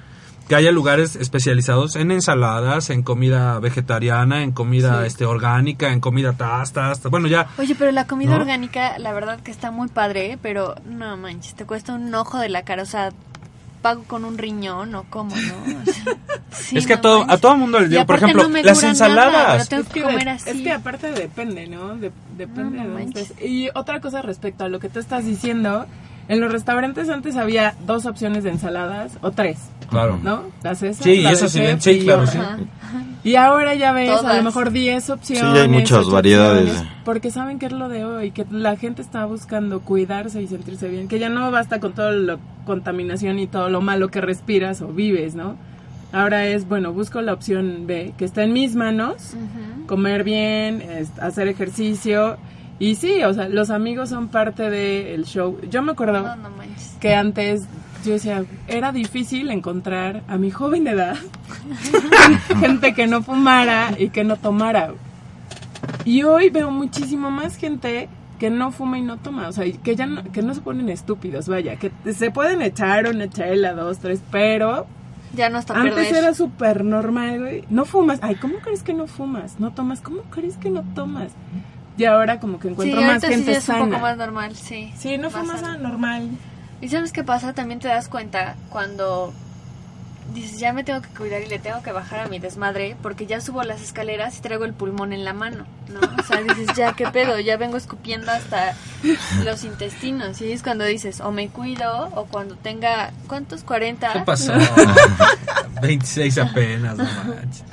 S7: que haya lugares especializados en ensaladas, en comida vegetariana, en comida
S10: Sí.
S7: este orgánica, en comida tasta, hasta- bueno, ya
S8: Oye, pero la comida
S7: ¿No?
S8: orgánica, la verdad que está muy padre, ¿eh? pero no manches, te cuesta un ojo de la cara, o sea, pago con un riñón o cómo, ¿no? O sea, sí,
S7: es que a todo
S8: manches.
S7: a todo mundo le
S8: Y
S7: digo, por
S8: aparte
S7: ejemplo,
S8: no me
S7: las
S8: nada,
S7: ensaladas.
S8: tengo
S10: Es
S8: que
S10: que,
S8: comer
S10: de-
S8: así.
S10: es que aparte depende, ¿no? De- depende de dónde. Y otra cosa respecto a lo que tú estás diciendo, En los restaurantes antes había dos opciones de ensaladas o tres.
S7: Claro.
S10: ¿No? La César,
S7: Sí,
S10: la
S7: eso sí,
S10: y
S7: claro, sí.
S10: Ajá. Y ahora ya ves a lo mejor 10 opciones.
S9: Sí, ya hay muchas variedades.
S10: Porque saben que es lo de hoy, que la gente está buscando cuidarse y sentirse bien. Que ya no basta con toda la contaminación y todo lo malo que respiras o vives, ¿no? Ahora es, bueno, busco la opción B, que está en mis manos, comer bien, es- hacer ejercicio. Y sí, o sea, los amigos son parte del show. Yo me acuerdo
S8: No, no manches.
S10: que antes yo decía, era difícil encontrar a mi joven edad gente que no fumara y que no tomara. Y hoy veo muchísimo más gente que no fuma y no toma, o sea, que ya no, que no se ponen estúpidos, vaya, que se pueden echar una chela, dos, tres, pero
S8: Ya no está
S10: antes
S8: perder.
S10: era súper normal, güey. No fumas. Ay, ¿cómo crees que no fumas? No tomas. ¿Cómo crees que no tomas? Y ahora como que
S8: Sí,
S10: encuentro más
S8: sí
S10: gente
S8: ya es un poco más normal, sí.
S10: Sí, no fumas normal.
S8: ¿Y sabes qué pasa? También te das cuenta cuando dices, ya me tengo que cuidar y le tengo que bajar a mi desmadre porque ya subo las escaleras y traigo el pulmón en la mano, ¿no? O sea, dices, ya, ¿qué pedo? Ya vengo escupiendo hasta los intestinos. Y es cuando dices, o me cuido o cuando tenga, ¿cuántos? 40.
S7: ¿Qué pasó? 26 apenas, no manches.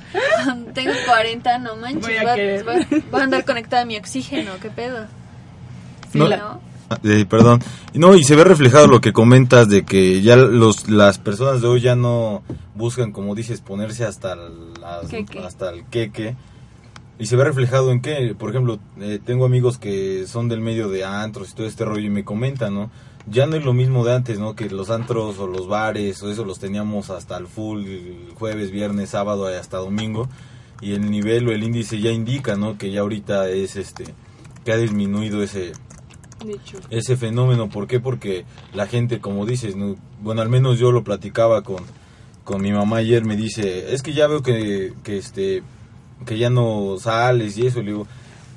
S8: Cuando tengo 40, no manches.
S10: Voy
S8: Voy
S10: a
S8: voy a- voy a andar conectada a mi oxígeno, ¿qué pedo? Sí,
S9: No.
S8: ¿no?
S9: Eh, perdón. No, y se ve reflejado lo que comentas de que ya los las personas de hoy ya no buscan, como dices, ponerse hasta las-
S8: Queque.
S9: hasta el queque. Y se ve reflejado en que, por ejemplo, eh, tengo amigos que son del medio de antros y todo este rollo y me comentan, ¿no? Ya no es lo mismo de antes, ¿no? Que los antros o los bares o eso los teníamos hasta el full jueves, viernes, sábado y hasta domingo. Y el nivel o el índice ya indica, ¿no? Que ya ahorita es este, que ha disminuido ese, Ese fenómeno. ¿Por qué? Porque la gente, como dices, ¿no? bueno, al menos yo lo platicaba con, con mi mamá ayer, me dice, es que ya veo que, que, este, que ya no sales y eso, le digo,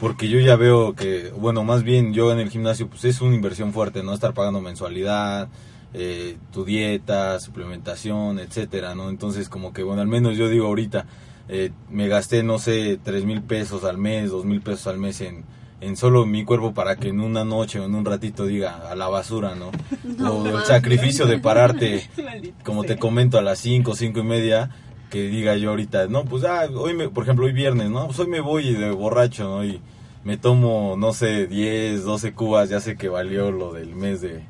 S9: porque yo ya veo que, bueno, más bien yo en el gimnasio, pues es una inversión fuerte, ¿no? Estar pagando mensualidad, eh, tu dieta, suplementación, etcétera, ¿no? Entonces, como que, bueno, al menos yo digo ahorita, eh, me gasté, no sé, tres mil pesos al mes, dos mil pesos al mes en, en solo mi cuerpo para que en una noche o en un ratito diga a la basura, ¿no?
S8: No
S9: o el sacrificio de pararte, como te comento, a las cinco, cinco y media, que diga yo ahorita, no, pues, ah, hoy, me, por ejemplo, hoy viernes, ¿no? Pues hoy me voy de borracho, ¿no? Y me tomo, no sé, 10, 12 cubas, ya sé que valió lo del mes de,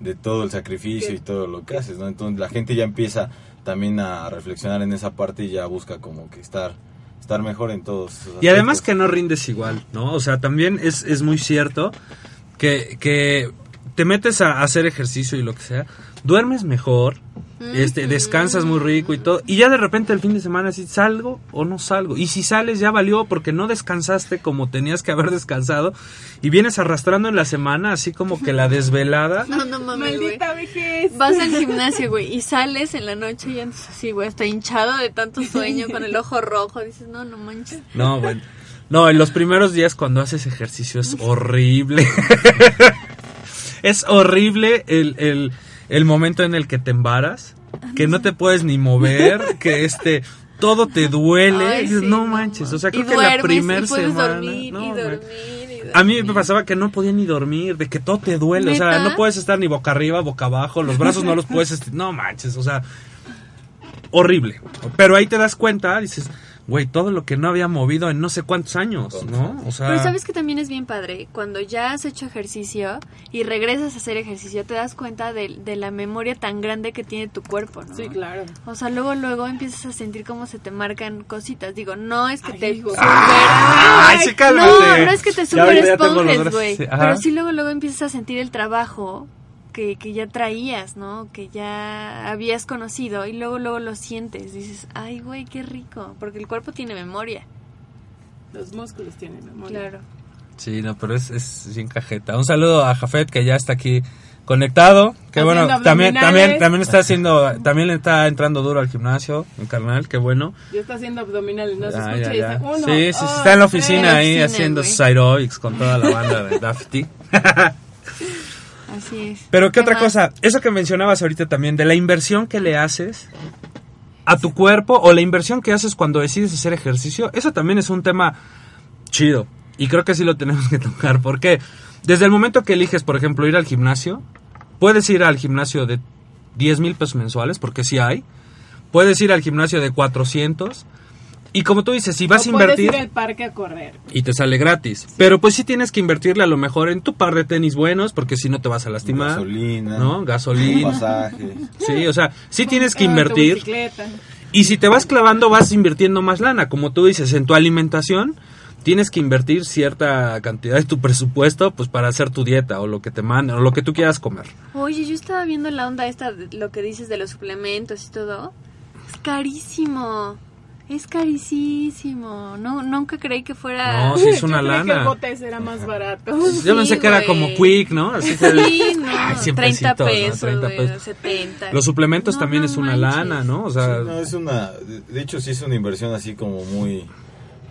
S9: de todo el sacrificio y todo lo que haces, ¿no? Entonces la gente ya empieza también a reflexionar en esa parte y ya busca como que estar estar mejor en todos
S7: Y además que no rindes igual, ¿no? O sea, también es, es muy cierto que, que te metes a hacer ejercicio y lo que sea, duermes mejor, este, descansas muy rico y todo, y ya de repente el fin de semana si salgo o no salgo. Y si sales ya valió porque no descansaste como tenías que haber descansado y vienes arrastrando en la semana así como que la desvelada.
S8: No, no mames.
S10: Maldita vejez.
S8: Vas al gimnasio, güey, y sales en la noche y andas así, güey, hasta hinchado de tanto sueño, con el ojo rojo. Dices, no, no manches.
S7: No, bueno. No, en los primeros días cuando haces ejercicio es horrible. es horrible el, el, el momento en el que te embaras, que no te puedes ni mover, que este todo te duele.
S8: Ay,
S7: Y dices,
S8: sí,
S7: no manches, o sea, creo que la
S8: duermes,
S7: primer
S8: y puedes
S7: semana.
S8: dormir,
S7: no,
S8: y dormir, y
S7: A mí me
S8: dormir.
S7: pasaba que no podía ni dormir, de que todo te duele, o sea, no puedes estar ni boca arriba, boca abajo, los brazos no los puedes, no manches, o sea, horrible. Pero ahí te das cuenta, dices, güey, todo lo que no había movido en no sé cuántos años, ¿no? O sea,
S8: Pero sabes que también es bien padre, cuando ya has hecho ejercicio y regresas a hacer ejercicio, te das cuenta de, de la memoria tan grande que tiene tu cuerpo, ¿no?
S10: Sí, claro.
S8: O sea, luego, luego empiezas a sentir cómo se te marcan cositas. Digo, no es que
S10: Ay,
S8: te
S10: hijo.
S8: super...
S7: ¡Ay, sí, cálmate!
S8: No, no es que te super esponjes, güey.
S7: sí.
S8: Pero sí luego, luego empiezas a sentir el trabajo que, que ya traías, ¿no? Que ya habías conocido y luego, luego lo sientes. Dices, ay, güey, qué rico. Porque el cuerpo tiene memoria.
S10: Los músculos tienen memoria.
S8: Claro.
S7: Sí, no, pero es, es bien cajeta. Un saludo a Jafet que ya está aquí conectado. Que
S10: Haciendo
S7: bueno, también, también, también está haciendo, también le está entrando duro al gimnasio, el carnal, qué bueno.
S10: Ya está haciendo abdominales, no se
S7: Ah,
S10: escucha
S7: ya,
S10: y
S7: ya.
S10: está uno,
S7: sí, sí,
S10: dos,
S7: está en la oficina ahí
S8: oficina,
S7: haciendo sus aerobics con toda la banda de Dafty.
S8: Así es.
S7: Pero qué otra
S8: más?
S7: cosa, eso que mencionabas ahorita también, de la inversión que le haces a tu cuerpo o la inversión que haces cuando decides hacer ejercicio, eso también es un tema chido. Y creo que sí lo tenemos que tocar, porque desde el momento que eliges, por ejemplo, ir al gimnasio, puedes ir al gimnasio de 10 mil pesos mensuales, porque sí hay. Puedes ir al gimnasio de 400. Y como tú dices, si vas a
S10: O
S7: invertir
S10: ir al parque a correr.
S7: y te sale gratis. Pero pues sí tienes que invertirle a lo mejor en tu par de tenis buenos, porque si no te vas a lastimar.
S9: Gasolina.
S7: ¿No? Gasolina.
S9: Pasajes.
S7: Sí, o sea, sí tienes que
S10: tu
S7: invertir.
S10: bicicleta.
S7: Y si te vas clavando, vas invirtiendo más lana. Como tú dices, en tu alimentación tienes que invertir cierta cantidad de tu presupuesto pues para hacer tu dieta o lo que te manden o lo que tú quieras comer.
S8: Oye, yo estaba viendo la onda esta, de lo que dices de los suplementos y todo. Es carísimo. Es carísimo. No, nunca creí que fuera...
S7: No, sí es
S10: Yo
S7: una
S10: creí que el
S7: lana.
S10: botes era más barato.
S7: Yo pensé que era como quick, ¿no? Así que-
S8: Sí, no,
S7: Ay, 100
S8: 30
S7: pesitos, ¿no?
S8: pesos,
S7: 30
S8: güey,
S7: pesos.
S8: 70.
S7: Los suplementos
S8: No,
S7: también
S8: no
S7: es una
S8: manches.
S7: lana, ¿no? O sea,
S9: Sí, no, es una, de- hecho sí es una inversión así como muy,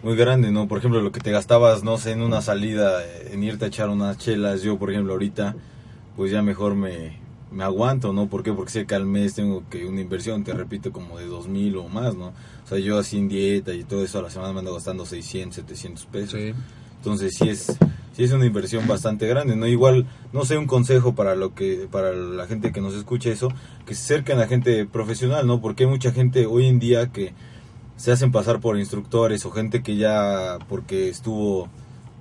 S9: muy grande, ¿no? Por ejemplo, lo que te gastabas, no sé, en una salida, en irte a echar unas chelas, yo por ejemplo ahorita, pues ya mejor me, me aguanto, ¿no? ¿Por qué? Porque sé que al mes tengo que una inversión, te repito, como de dos mil o más, ¿no? O sea, yo así en dieta y todo eso a la semana me ando gastando 600, 700 pesos.
S7: sí.
S9: Entonces sí es, sí es una inversión bastante grande, ¿no? Igual, no sé, un consejo para lo que, para la gente que nos escucha eso, que se acerquen a gente profesional, ¿no? Porque hay mucha gente hoy en día que se hacen pasar por instructores o gente que ya, porque estuvo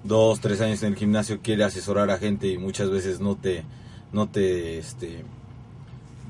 S9: dos, tres años en el gimnasio, quiere asesorar a gente y muchas veces no te, no te, este,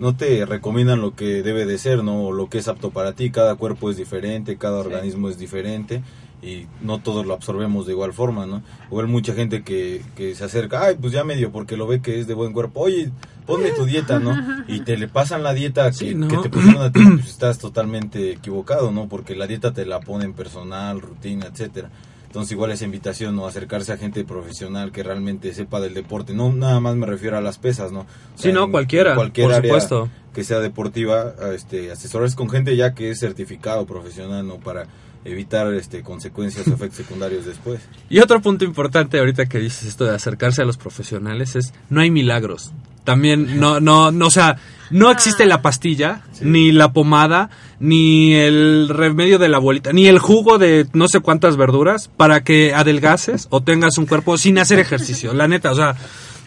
S9: no te recomiendan lo que debe de ser, ¿no? O lo que es apto para ti. Cada cuerpo es diferente, cada organismo es diferente y no todos lo absorbemos de igual forma, ¿no? Igual mucha gente que, que se acerca, ay, pues ya medio porque lo ve que es de buen cuerpo, oye, ponme tu dieta, ¿no? Y te le pasan la dieta que,
S7: Sí, ¿no?
S9: que te pusieron a ti, pues estás totalmente equivocado, ¿no? Porque la dieta te la ponen personal, rutina, etcétera. Entonces igual esa invitación, ¿no? Acercarse a gente profesional que realmente sepa del deporte. No nada más me refiero a las pesas, ¿no? O
S7: Sí, no,
S9: en
S7: cualquiera,
S9: cualquier
S7: por
S9: área
S7: supuesto.
S9: que sea deportiva, este, asesorarse con gente ya que es certificado profesional, ¿no? Para evitar este, consecuencias o efectos secundarios después.
S7: Y otro punto importante ahorita que dices esto de acercarse a los profesionales es no hay milagros. También no no no o sea, no existe la pastilla, ni la pomada, ni el remedio de la abuelita, ni el jugo de no sé cuántas verduras para que adelgaces o tengas un cuerpo sin hacer ejercicio. La neta, o sea,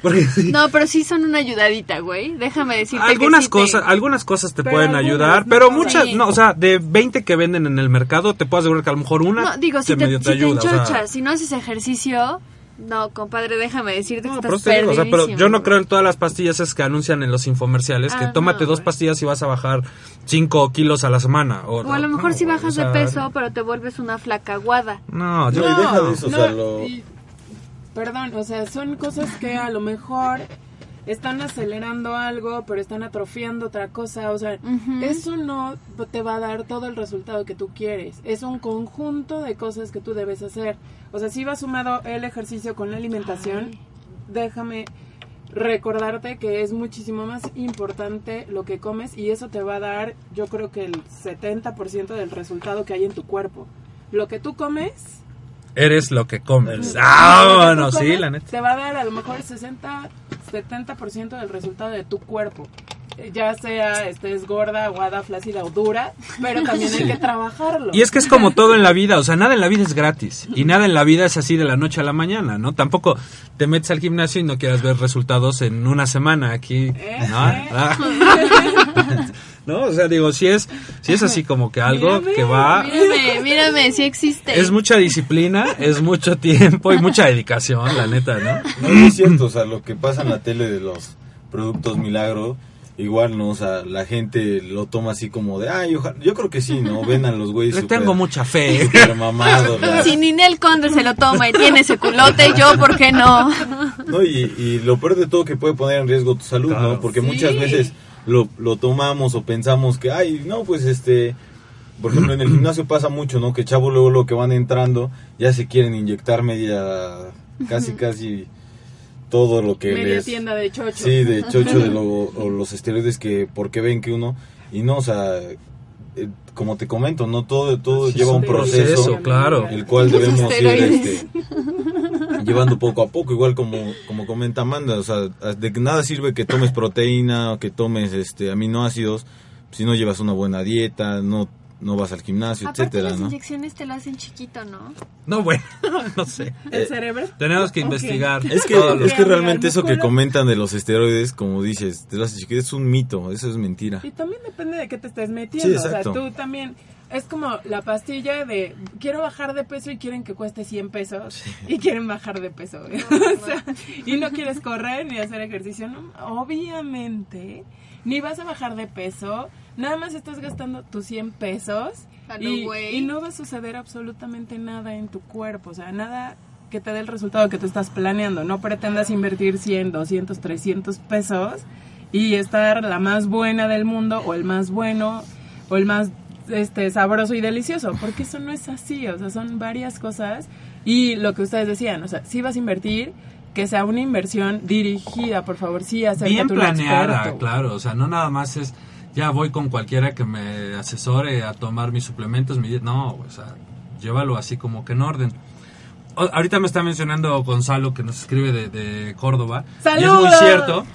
S7: porque sí,
S8: No, pero sí son una ayudadita, güey. Déjame decirte que
S7: algunas
S8: sí te-
S7: cosas, algunas cosas te
S10: Pero
S7: pueden
S10: algunas,
S7: ayudar,
S10: no
S7: pero muchas,
S8: Sí.
S7: no, o sea, de 20 que venden en el mercado, te puedo asegurar que a lo mejor una
S8: No, digo, si te,
S7: medio
S8: si te
S7: ayuda, o sea.
S8: enchochas, si no haces ejercicio... No, compadre, déjame decirte
S7: No,
S8: que
S7: pero
S8: estás
S7: te digo, o sea, pero yo no creo en todas las pastillas es que anuncian en los infomerciales que
S8: Ah,
S7: tómate
S8: no,
S7: dos pastillas y vas a bajar 5 kilos a la semana. O,
S8: O a lo
S7: no,
S8: mejor si
S7: güey,
S8: bajas
S7: o sea,
S8: de peso, pero te vuelves una flaca aguada.
S7: No, yo
S9: No, y deja de eso, o
S10: no,
S9: sea, lo-
S10: y- perdón, o sea, son cosas que a lo mejor están acelerando algo, pero están atrofiando otra cosa, o sea, eso no te va a dar todo el resultado que tú quieres, es un conjunto de cosas que tú debes hacer, o sea, si va sumado el ejercicio con la alimentación, déjame recordarte que es muchísimo más importante lo que comes y eso te va a dar, yo creo que el 70% del resultado que hay en tu cuerpo. Lo que tú comes
S7: eres lo que comes. Ah, bueno, sí, la neta.
S10: Te va a dar a lo mejor 60, 70% del resultado de tu cuerpo. Eh, Ya sea estés gorda, aguada, flácida o dura, pero también hay que trabajarlo.
S7: Y es que es como todo en la vida, o sea, nada en la vida es gratis y nada en la vida es así de la noche a la mañana, ¿no? Tampoco te metes al gimnasio y no quieras ver resultados en una semana aquí, ¿no?
S10: Eh,
S7: Ah. ¿No? O sea, digo, si es, si es así como que algo
S10: Mírame,
S7: que va...
S8: Mírame, mírame, sí existe.
S7: Es mucha disciplina, es mucho tiempo y mucha dedicación, la neta, ¿no?
S9: No, es cierto, o sea, lo que pasa en la tele de los productos milagro, igual, ¿no? O sea, la gente lo toma así como de, ay, ojalá- yo creo que sí, ¿no? Ven a los güeyes
S7: Le
S9: super-
S7: tengo mucha fe.
S9: super mamados, ¿verdad?
S8: Si Ninel Conde se lo toma y tiene ese culote, yo, ¿por qué no?
S9: No, y, y lo peor de todo que puede poner en riesgo tu salud,
S7: Claro.
S9: ¿no? Porque
S10: Sí.
S9: muchas veces lo, lo tomamos o pensamos que, ay, no, pues este... Por ejemplo, en el gimnasio pasa mucho, ¿no? Que chavos luego lo que van entrando ya se quieren inyectar media, casi, casi todo lo que
S10: media
S9: les...
S10: tienda de chocho.
S9: Sí, de chocho de lo- o los esteroides que porque ven que uno y no, o sea, eh, como te comento, no todo todo lleva un proceso,
S7: proceso, claro.
S9: el cual debemos ir este, llevando poco a poco, igual como como comenta Amanda, o sea, de que nada sirve que tomes proteína o que tomes este aminoácidos si no llevas una buena dieta, no no vas al gimnasio,
S8: Aparte
S9: etcétera,
S8: las
S9: ¿no?
S8: inyecciones te lo hacen chiquito, ¿no?
S7: No, bueno, no sé.
S10: ¿El
S9: Eh,
S10: cerebro?
S7: Tenemos que investigar.
S9: Es que,
S7: lo-
S9: es que realmente
S10: el
S9: eso que comentan de los esteroides, como dices, te lo haces chiquito, es un mito, eso es mentira.
S10: Y también depende de qué te estés metiendo.
S9: Sí,
S10: o sea, tú también. Es como la pastilla de quiero bajar de peso y quieren que cueste 100 pesos y quieren bajar de peso. güey. O sea, y no quieres correr ni hacer ejercicio. No, obviamente, ni vas a bajar de peso. Nada más estás gastando tus 100 pesos
S8: A lo
S10: y,
S8: güey.
S10: y no va a suceder absolutamente nada en tu cuerpo. O sea, nada que te dé el resultado que tú estás planeando. No pretendas invertir 100, 200, 300 pesos y estar la más buena del mundo o el más bueno o el más este sabroso y delicioso, porque eso no es así, o sea, son varias cosas y lo que ustedes decían, o sea, si vas a invertir, que sea una inversión dirigida, por favor, sí, acércate
S7: Bien planeada,
S10: experto.
S7: claro. O sea, no nada más es. Ya voy con cualquiera que me asesore a tomar mis suplementos. Mi, no, o sea, llévalo así como que en orden. O- ahorita me está mencionando Gonzalo, que nos escribe de, de Córdoba. Y es muy
S10: ¡Saludos!
S7: cierto.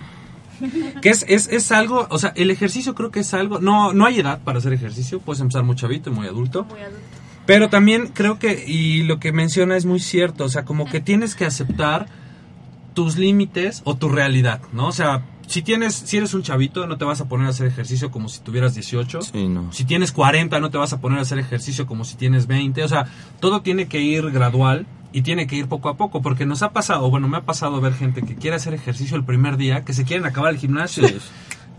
S7: Que es, es, es algo, o sea, el ejercicio creo que es algo, no, no hay edad para hacer ejercicio, puedes empezar muy chavito y muy adulto.
S8: Muy adulto.
S7: Pero también creo que, y lo que menciona es muy cierto, o sea, como que tienes que aceptar tus límites o tu realidad, ¿no? O sea, si tienes, si eres un chavito, no te vas a poner a hacer ejercicio como si tuvieras 18.
S9: Sí, no.
S7: Si tienes 40, no te vas a poner a hacer ejercicio como si tienes 20. O sea, todo tiene que ir gradual y tiene que ir poco a poco, porque nos ha pasado, bueno, me ha pasado ver gente que quiere hacer ejercicio el primer día, que se quieren acabar el gimnasio.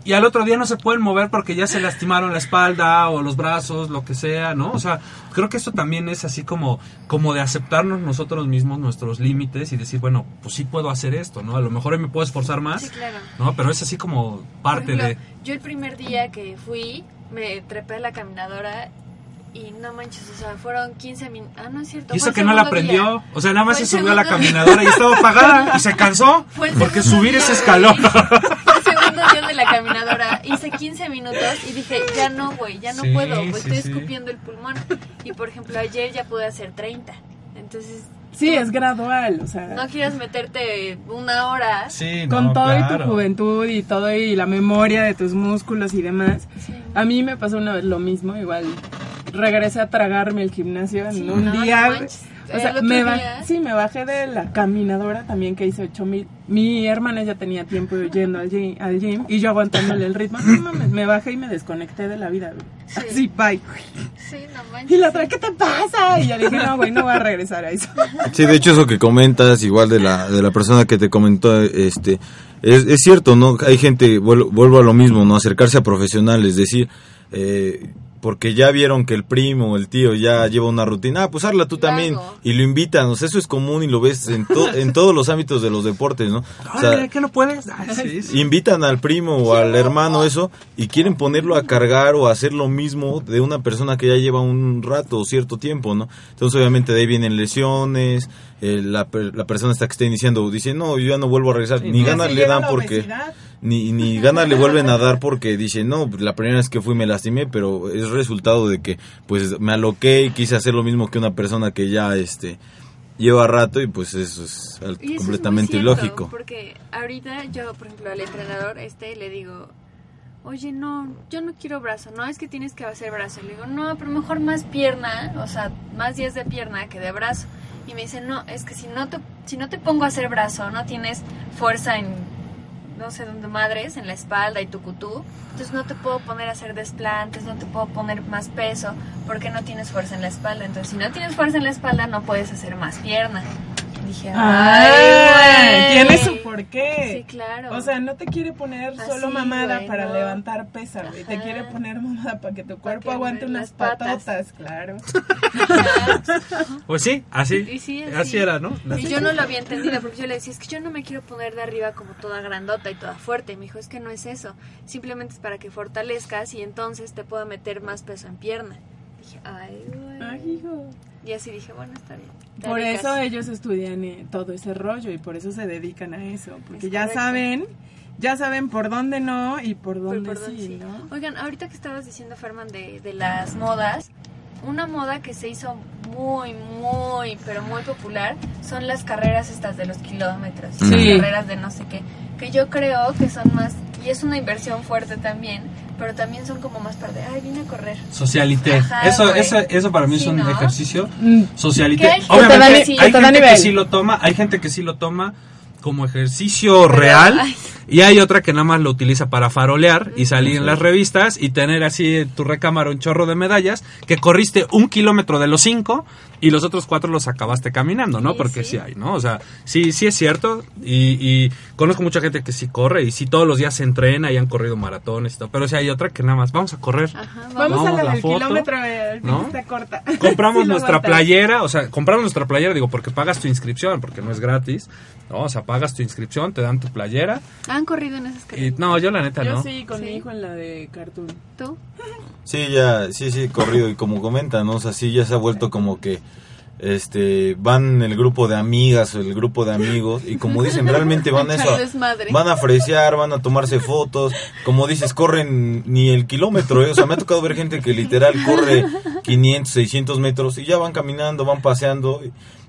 S7: Y al otro día no se pueden mover porque ya se lastimaron la espalda o los brazos, lo que sea, ¿no? O sea, creo que esto también es así como, como de aceptarnos nosotros mismos nuestros límites y decir, bueno, pues sí puedo hacer esto, ¿no? A lo mejor me puedo esforzar más,
S8: Sí, claro.
S7: ¿no? Pero es así como parte
S8: ejemplo,
S7: de...
S8: Yo el primer día que fui, me trepé a la caminadora y no manches, o sea, fueron 15 minutos. Ah, no es cierto.
S7: Y eso que no la aprendió,
S8: día.
S7: o sea, nada más
S8: Fue
S7: se subió a la caminadora y estaba apagada y se cansó porque subir ese escalón.
S8: Fue el segundo día de la caminadora. Hice 15 minutos y dije, ya no, güey, ya no
S7: Sí,
S8: puedo,
S7: sí,
S8: estoy
S7: sí.
S8: escupiendo el pulmón. Y por ejemplo, ayer ya pude hacer 30. Entonces,
S10: Sí, es gradual, o sea,
S8: no quieras meterte una hora.
S7: Sí,
S10: con
S7: no,
S10: todo y
S7: claro.
S10: tu juventud y todo y la memoria de tus músculos y demás. A mí me pasó una vez lo mismo, igual regresé a tragarme el gimnasio en
S8: Sí,
S10: un
S8: no,
S10: día. o sea, me
S8: día-
S10: bajé, sí, me bajé de la caminadora también que hice 8000. Mi hermana ya tenía tiempo yendo al gym, al gym y yo aguantándole el ritmo. No mames, me bajé y me desconecté de la vida. güey. Así, bye.
S8: Sí, no manches.
S10: Y la otra, ¿qué te pasa? Y yo dije, no, güey, no voy a regresar a eso.
S9: Sí, de hecho eso que comentas, igual de la, de la persona que te comentó, este, es, es cierto, ¿no? Hay gente, vuel- vuelvo a lo mismo, ¿no? Acercarse a profesionales, es decir, eh, porque ya vieron que el primo o el tío ya lleva una rutina, ah, pues hazla tú también, y lo invitan, o sea, eso es común y lo ves en, to- en todos los ámbitos de los deportes, ¿no? O sea,
S7: ¿qué no puedes? Ay, sí, sí.
S9: invitan al primo o al hermano eso y quieren ponerlo a cargar o a hacer lo mismo de una persona que ya lleva un rato o cierto tiempo, ¿no? Entonces obviamente de ahí vienen lesiones, eh, la, per- la persona está que está iniciando dice, no, yo ya no vuelvo a regresar, ni ganas le dan porque...
S10: obesidad.
S9: Ni, ni ganas le vuelven a dar porque dice, no, pues, la primera vez que fui me lastimé, pero es resultado de que pues me aloqué y quise hacer lo mismo que una persona que ya este lleva rato y pues eso es
S8: Y eso es
S9: completamente
S8: cierto,
S9: ilógico.
S8: Porque ahorita yo, por ejemplo, al entrenador este le digo, oye, no, yo no quiero brazo, no es que tienes que hacer brazo. Le digo, no, pero mejor más pierna, o sea, más días de pierna que de brazo. Y me dice, no, es que si no te, si no te pongo a hacer brazo, no tienes fuerza en no sé dónde madres, en la espalda y tu cutú, entonces no te puedo poner a hacer desplantes, no te puedo poner más peso, porque no tienes fuerza en la espalda. Entonces, si no tienes fuerza en la espalda, no puedes hacer más pierna. Y dije,
S10: Ah,
S8: ay, güey.
S10: tiene su porqué.
S8: Sí, claro.
S10: O sea, no te quiere poner
S8: Así,
S10: solo mamada
S8: güey,
S10: para
S8: no.
S10: levantar pesa, güey. Te quiere poner mamada para que tu cuerpo
S8: que
S10: aguante unas
S8: patas.
S10: patotas, claro.
S7: Pues sí, así.
S8: Y sí,
S7: así. era, ¿no?
S8: Y yo no lo había entendido porque yo le decía, es que yo no me quiero poner de arriba como toda grandota y toda fuerte. Y me dijo, es que no es eso. Simplemente es para que fortalezcas y entonces te puedo meter más peso en pierna. Dije, ay, güey.
S10: Ay, hijo.
S8: Y así dije, bueno, está bien.
S10: Por eso ellos estudian eh, todo ese rollo y por eso se dedican a eso. Porque
S8: Es
S10: ya
S8: correcto.
S10: saben, ya saben por dónde no y por
S8: Por-
S10: dónde
S8: por dónde
S10: sí,
S8: sí.
S10: ¿no?
S8: Oigan, ahorita que estabas diciendo, Ferman, de, de las modas, una moda que se hizo muy, muy, pero muy popular son las carreras estas de los kilómetros.
S10: Sí.
S8: Las carreras de no sé qué. Que yo creo que son más, y es una inversión fuerte también, pero también son como más para de, ay, vine a correr.
S7: Socialité.
S8: Ajá,
S7: eso, eso, eso para mí es un
S8: ¿no?
S7: ejercicio.
S10: Mm.
S7: Socialité.
S8: Que hay gente
S7: Obviamente,
S8: que sí.
S7: hay gente que sí lo toma, hay gente que sí lo toma como ejercicio real
S8: ay.
S7: y hay otra que nada más lo utiliza para farolear y salir en las revistas y tener así en tu recámara un chorro de medallas que corriste un kilómetro de los cinco y los otros cuatro los acabaste caminando, ¿no?
S8: Sí,
S7: Porque sí.
S8: sí.
S7: hay, ¿no? O sea, sí, sí es cierto y, y conozco mucha gente que sí corre y sí todos los días se entrena y han corrido maratones y todo, pero sí hay otra que nada más vamos a correr.
S8: Ajá,
S10: Vamos,
S7: Vamos,
S10: a la
S7: la
S10: del
S7: foto,
S10: kilómetro, eh, el
S7: ¿no?
S10: corta.
S7: compramos
S10: Sí
S7: nuestra playera, o sea, compramos nuestra playera, digo, porque pagas tu inscripción, porque no es gratis, ¿no? O sea, pagas tu inscripción, te dan tu playera
S8: ¿Han corrido en esas
S7: y
S8: carreras?
S7: no, yo la neta
S10: Yo
S7: no.
S10: sí, con
S8: Sí.
S10: mi hijo en la de Cartoon.
S8: ¿Tú?
S9: Sí, ya, sí, sí, corrido. Y como comentan, ¿no? O sea, sí, ya se ha vuelto como que este van el grupo de amigas o el grupo de amigos y como dicen realmente van a eso van a fresear van a tomarse fotos como dices corren ni el kilómetro ¿eh? o sea me ha tocado ver gente que literal corre 500 600 metros y ya van caminando van paseando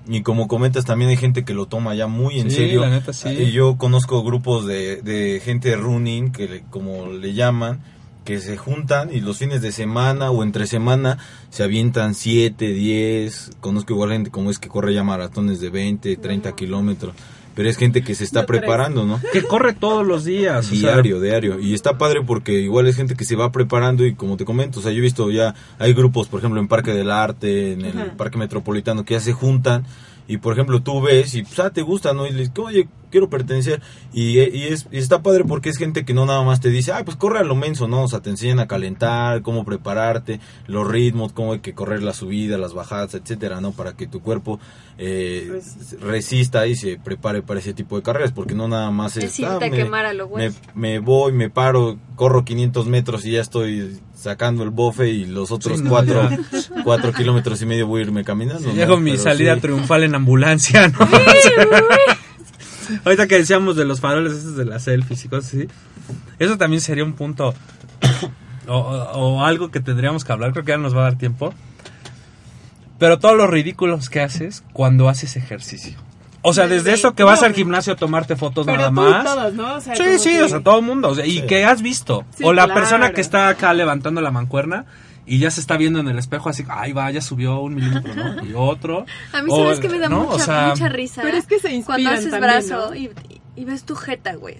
S9: y, y como comentas también hay gente que lo toma ya muy en
S7: Sí,
S9: serio
S7: la neta, sí.
S9: y yo conozco grupos de, de gente running que le- como le llaman que se juntan y los fines de semana o entre semana se avientan 7, 10. Conozco igual gente como es que corre ya maratones de 20, 30 kilómetros. Pero es gente que se está preparando, ¿no?
S7: Que corre todos los días, o sea,
S9: Diario, diario. Y está padre porque igual es gente que se va preparando y como te comento, o sea, yo he visto ya, hay grupos, por ejemplo, en Parque del Arte, en el
S10: Ajá.
S9: Parque Metropolitano, que ya se juntan y, por ejemplo, tú ves y, pues, ah, te gusta, ¿no? Y le dices, oye, quiero pertenecer. Y, y es, y está padre porque es gente que no nada más te dice, ah, pues corre a lo menso, ¿no? O sea, te enseñan a calentar, cómo prepararte, los ritmos, cómo hay que correr la subida, las bajadas, etcétera, ¿no? Para que tu cuerpo eh,
S10: Resista.
S9: resista y se prepare para ese tipo de carreras, porque no nada más es... Ah, me-
S8: quemar a lo
S9: me,
S8: güey.
S9: me voy, me paro, corro 500 metros y ya estoy sacando el bofe y los otros
S7: Sí, no,
S9: cuatro, cuatro kilómetros y medio voy a irme caminando. ¿no?
S7: Llego mi
S9: Pero
S7: salida
S9: sí.
S7: triunfal en ambulancia, ¿no? Ahorita que decíamos de los faroles esos de las selfies y cosas así. Eso también sería un punto o, o- algo que tendríamos que hablar, creo que ya nos va a dar tiempo. Pero todos los ridículos que haces cuando haces ejercicio. O sea, desde eso que vas al gimnasio a tomarte fotos
S10: Pero
S7: nada
S10: tú y
S7: más.
S10: todos, ¿no? O sea,
S7: Sí, sí,
S10: que-
S7: o sea, todo el mundo. o sea, y
S9: Sí.
S7: que has visto.
S10: Sí,
S7: o la
S10: claro.
S7: persona que está acá levantando la mancuerna y ya se está viendo en el espejo así, ay, va, ya subió un milímetro, ¿no? Y otro.
S8: A mí
S7: O,
S8: sabes que me da
S7: ¿no?
S8: mucha,
S7: O sea,
S8: mucha risa.
S10: Pero es que se
S8: Cuando haces
S10: también,
S8: brazo
S10: ¿no?
S8: y, y ves tu jeta, güey.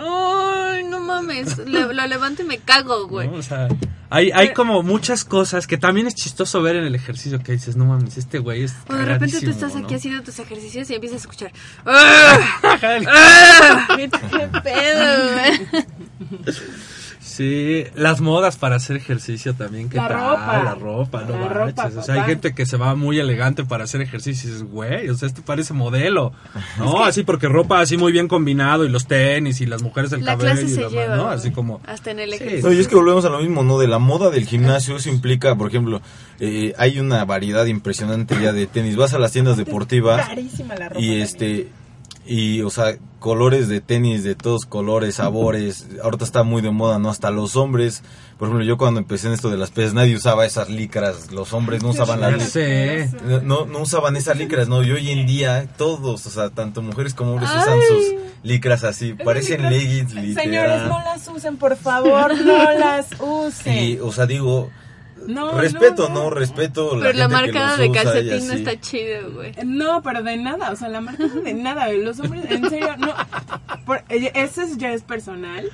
S8: Ay, no mames. Le- lo levanto y me cago, güey.
S7: ¿no? O sea, hay, hay como muchas cosas que también es chistoso ver en el ejercicio que dices, no mames, este güey es.
S8: O de repente tú
S7: cagadísimo",
S8: estás aquí haciendo tus ejercicios y empiezas a escuchar. ¡Ah! ¡Ah! ¿Qué pedo, güey?
S7: Sí, las modas para hacer ejercicio también, ¿qué
S10: La
S7: tal?
S10: ropa.
S7: La ropa, no
S10: La
S7: manches.
S10: ropa,
S7: O sea, hay gente que se va muy elegante para hacer ejercicio y dices, güey, o sea, este parece modelo. No, así porque ropa así muy bien combinado y los tenis y las mujeres el
S8: La
S7: cabello
S8: clase
S7: y
S8: se
S7: demás,
S8: lleva.
S7: ¿no? Así como...
S8: Hasta en el
S7: Sí.
S8: ejercicio.
S9: No, y es que volvemos a lo mismo, ¿no? De la moda del gimnasio, eso implica, por ejemplo, eh, hay una variedad impresionante ya de tenis. Vas a las tiendas deportivas
S10: Carísima la ropa.
S9: y
S10: también.
S9: Y o sea colores de tenis de todos colores sabores ahorita está muy de moda no hasta los hombres por ejemplo yo cuando empecé en esto de las pesas nadie usaba esas licras los hombres no usaban las licras. No, no, usaban esas licras, no, y hoy en día todos, o sea, tanto mujeres como hombres usan sus licras así, parecen
S10: licras-
S9: leggings
S10: Señores,
S9: literal.
S10: no las usen, por favor, no las usen.
S9: Y, o sea, digo,
S10: No,
S9: respeto,
S10: no,
S9: no,
S10: no.
S9: respeto la
S8: Pero la
S9: que
S8: marcada
S9: los
S8: de
S9: usa
S8: calcetín no está chido, güey.
S10: No, pero de nada, o sea, la marca de nada, los hombres, en serio, no, por, eso es- ya es personal,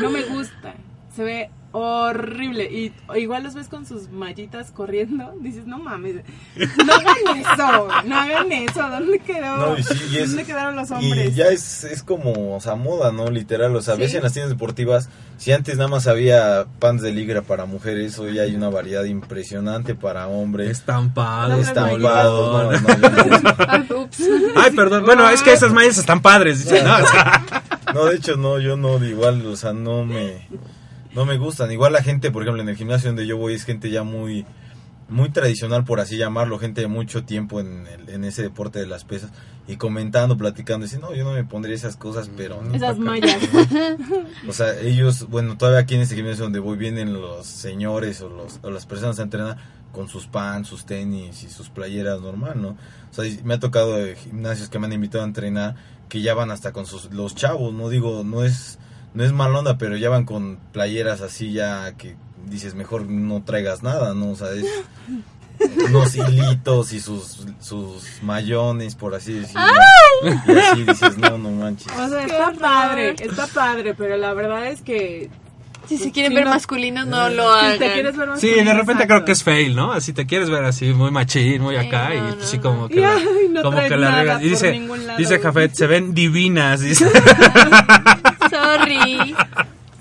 S10: no me gusta, se ve horrible, y igual los ves con sus mallitas corriendo, dices, no mames, no hagan eso, no hagan eso, ¿dónde quedó?
S9: No, y sí, y es-
S10: ¿Dónde quedaron los
S9: Y
S10: hombres?
S9: ya es, es como, o sea, moda, ¿no? Literal, o sea,
S8: Sí.
S9: ves en las tiendas deportivas, si antes nada más había pants de ligra para mujeres, hoy hay una variedad impresionante para hombres.
S7: Estampado,
S9: Estampados, no.
S8: Ay,
S7: perdón. Bueno, es que esas mallas están padres. dice, ¿no? O sea,
S9: No, de hecho no, yo no, igual, o sea, no me, no me gustan. Igual la gente, por ejemplo, en el gimnasio donde yo voy es gente ya muy, muy tradicional, por así llamarlo, gente de mucho tiempo en, el- en ese deporte de las pesas y comentando, platicando, diciendo, no, yo no me pondría esas cosas, pero ni
S10: Esas
S9: pa' acá".
S10: mallas.
S9: O sea, ellos, bueno, todavía aquí en este gimnasio donde voy vienen los señores o, los, o las personas a entrenar con sus pants, sus tenis y sus playeras normal, ¿no? O sea, me ha tocado eh, gimnasios que me han invitado a entrenar que ya van hasta con sus, los chavos, no digo, no es no es mal onda, pero ya van con playeras así ya que dices, mejor no traigas nada, ¿no? O sea, es unos hilitos y sus, sus mayones, por así decirlo. Y así dices, no, no manches.
S10: O sea, está padre, está padre, pero la verdad es que...
S8: Si se quieren ver masculinos, no lo hagan.
S10: Si te quieres ver
S7: Sí,
S10: masculino,
S7: de repente
S10: exacto.
S7: creo que es fail, ¿no? Así te quieres ver así muy machín, muy acá y pues sí como que
S10: Y,
S7: la,
S10: ay, no
S7: como que la regas. Y dice,
S10: ningún lado,
S7: dice. Jafet, se ven divinas, dice.
S8: Sorry.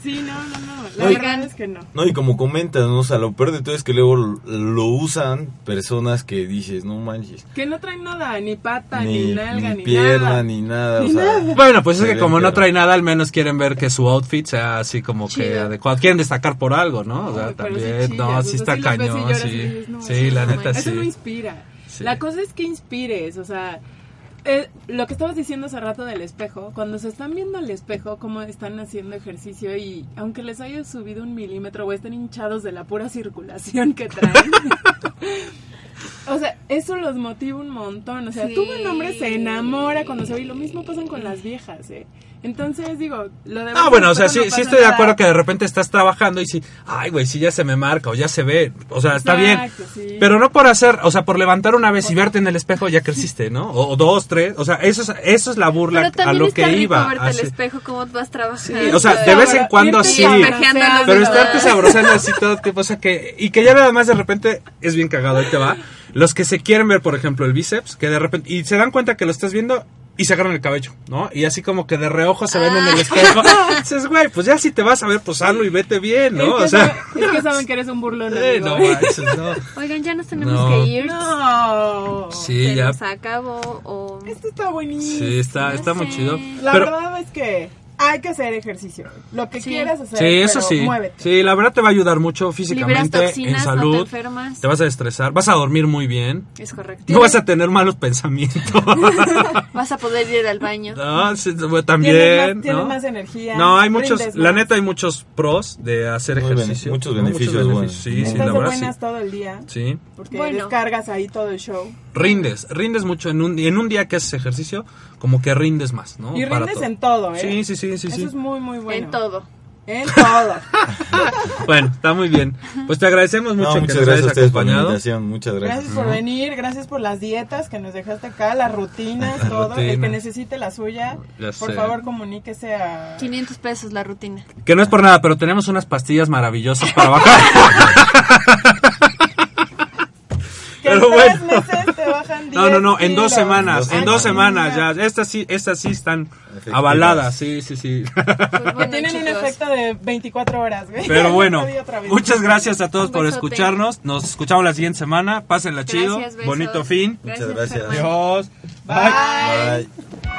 S10: Sí, no, no, no. La verdad es que no.
S9: No, y como comentas, ¿no? o sea, lo peor de todo es que luego lo, lo usan personas que dices, no manches.
S10: Que no traen nada, ni pata,
S9: Ni,
S10: ni, nalga,
S9: ni
S10: ni,
S9: pierna,
S10: nada.
S9: ni nada.
S10: Ni
S9: o sea,
S10: nada.
S7: Bueno, pues es que como no
S9: que-
S7: trae nada, al menos quieren ver que su outfit sea así como que adecuado. Quieren destacar por algo, ¿no? O sea,
S10: Ay, pero sí
S7: también, no, sí está
S10: y
S7: cañón,
S10: y
S7: sí.
S10: dices, no,
S7: Sí, la
S10: no,
S7: neta
S10: Eso
S7: sí.
S10: no inspira.
S7: Sí.
S10: La cosa es que inspires, o sea, eh, lo que estabas diciendo hace rato del espejo, cuando se están viendo al espejo, cómo están haciendo ejercicio y aunque les haya subido un milímetro o estén hinchados de la pura circulación que traen. O sea, eso los motiva un montón. O sea,
S8: Sí.
S10: tú un hombre se enamora cuando se ve y lo mismo pasan con las viejas, ¿eh? Entonces, digo, lo de...
S7: Ah, bueno, o sea, sí,
S10: no
S7: sí estoy de acuerdo que de repente estás trabajando y sí, ay, güey, sí ya se me marca o ya se ve, o sea, está bien.
S10: Sí.
S7: Pero no por hacer, o sea, por levantar una vez y verte en el espejo ya creciste, ¿no? O, o dos, tres, o sea, eso es, eso es la burla
S8: Pero
S7: a lo
S8: está
S7: que
S8: rico
S7: iba.
S8: verte al espejo cómo vas trabajando.
S7: Sí, o sea, de vez en cuando
S10: irte
S7: sí. Pero estarte sabrosando así todo el tiempo, o sea que, y que ya nada más de repente es bien cagado, ahí te va. Los que se quieren ver, por ejemplo, el bíceps, que de repente, y se dan cuenta que lo estás viendo y se agarran el cabello, ¿no? Y así como que de reojo se ven en el espejo. Dices, güey, pues ya si te vas a ver, pues hazlo y vete bien, ¿no?
S10: Es que,
S7: O sea,
S10: saben, es que saben que eres un burlón.
S7: eh, no manches, no.
S8: Oigan, ya nos tenemos
S7: No.
S8: que ir.
S10: No.
S7: Sí,
S8: Se
S7: ya.
S8: nos acabó o...
S10: Esto está buenísimo.
S7: Sí, está, está muy chido.
S10: La
S7: Pero,
S10: verdad es que hay que hacer ejercicio. Lo que
S8: Sí.
S10: quieras hacer.
S7: sí, eso
S10: pero
S7: sí.
S10: Muévete.
S7: Sí, la verdad te va a ayudar mucho físicamente,
S8: toxinas,
S7: en
S8: no te
S7: salud.
S8: enfermas.
S7: Te vas a estresar, vas a dormir muy bien.
S8: Es correcto.
S7: No vas a tener malos pensamientos.
S8: Vas a poder ir al baño.
S7: No, sí,
S10: Tienes
S7: también,
S10: más, tienes
S7: ¿no?
S10: más energía.
S7: No, hay muchos, la neta hay muchos pros de hacer
S9: Muy
S7: ejercicio.
S9: muchos beneficios, bueno.
S7: Sí, sí,
S10: Estás
S7: la verdad sí.
S10: buenas todo el día.
S7: Sí.
S10: Porque
S8: Bueno.
S10: descargas ahí todo el show.
S7: Rindes, rindes mucho en un, en un día que haces ejercicio, como que rindes más, ¿no?
S10: Y
S7: Para
S10: rindes
S7: todo.
S10: en todo, ¿eh?
S7: Sí, sí, sí, sí,
S10: Eso
S7: sí.
S10: es muy, muy bueno.
S8: En todo.
S10: En todo.
S7: Bueno, está muy bien. Pues te agradecemos mucho
S9: No,
S7: que
S9: muchas
S7: nos
S9: gracias a ustedes por la
S7: acompañado.
S9: invitación. Muchas gracias.
S10: Gracias por venir, gracias por las dietas que nos dejaste acá, las rutinas, todo. El que necesite la suya,
S7: Ya
S10: por
S7: sé.
S10: favor comuníquese a...
S8: 500 pesos la rutina.
S7: Que no es por nada, pero tenemos unas pastillas maravillosas para bajar.
S10: Que
S7: Pero
S10: tres
S7: bueno.
S10: meses te bajan 10
S7: No, no, no, en dos semanas, en dos semanas ya. Estas sí, estas sí están
S9: Efectivas.
S7: avaladas, sí, sí, sí.
S8: Pues bueno,
S10: tienen un efecto de 24 horas, güey.
S7: Pero bueno, muchas gracias a todos por escucharnos. Nos escuchamos la siguiente semana. Pásenla chido.
S8: Gracias, besos.
S7: Bonito fin.
S9: Muchas gracias.
S7: Adiós.
S10: Bye.
S9: Bye.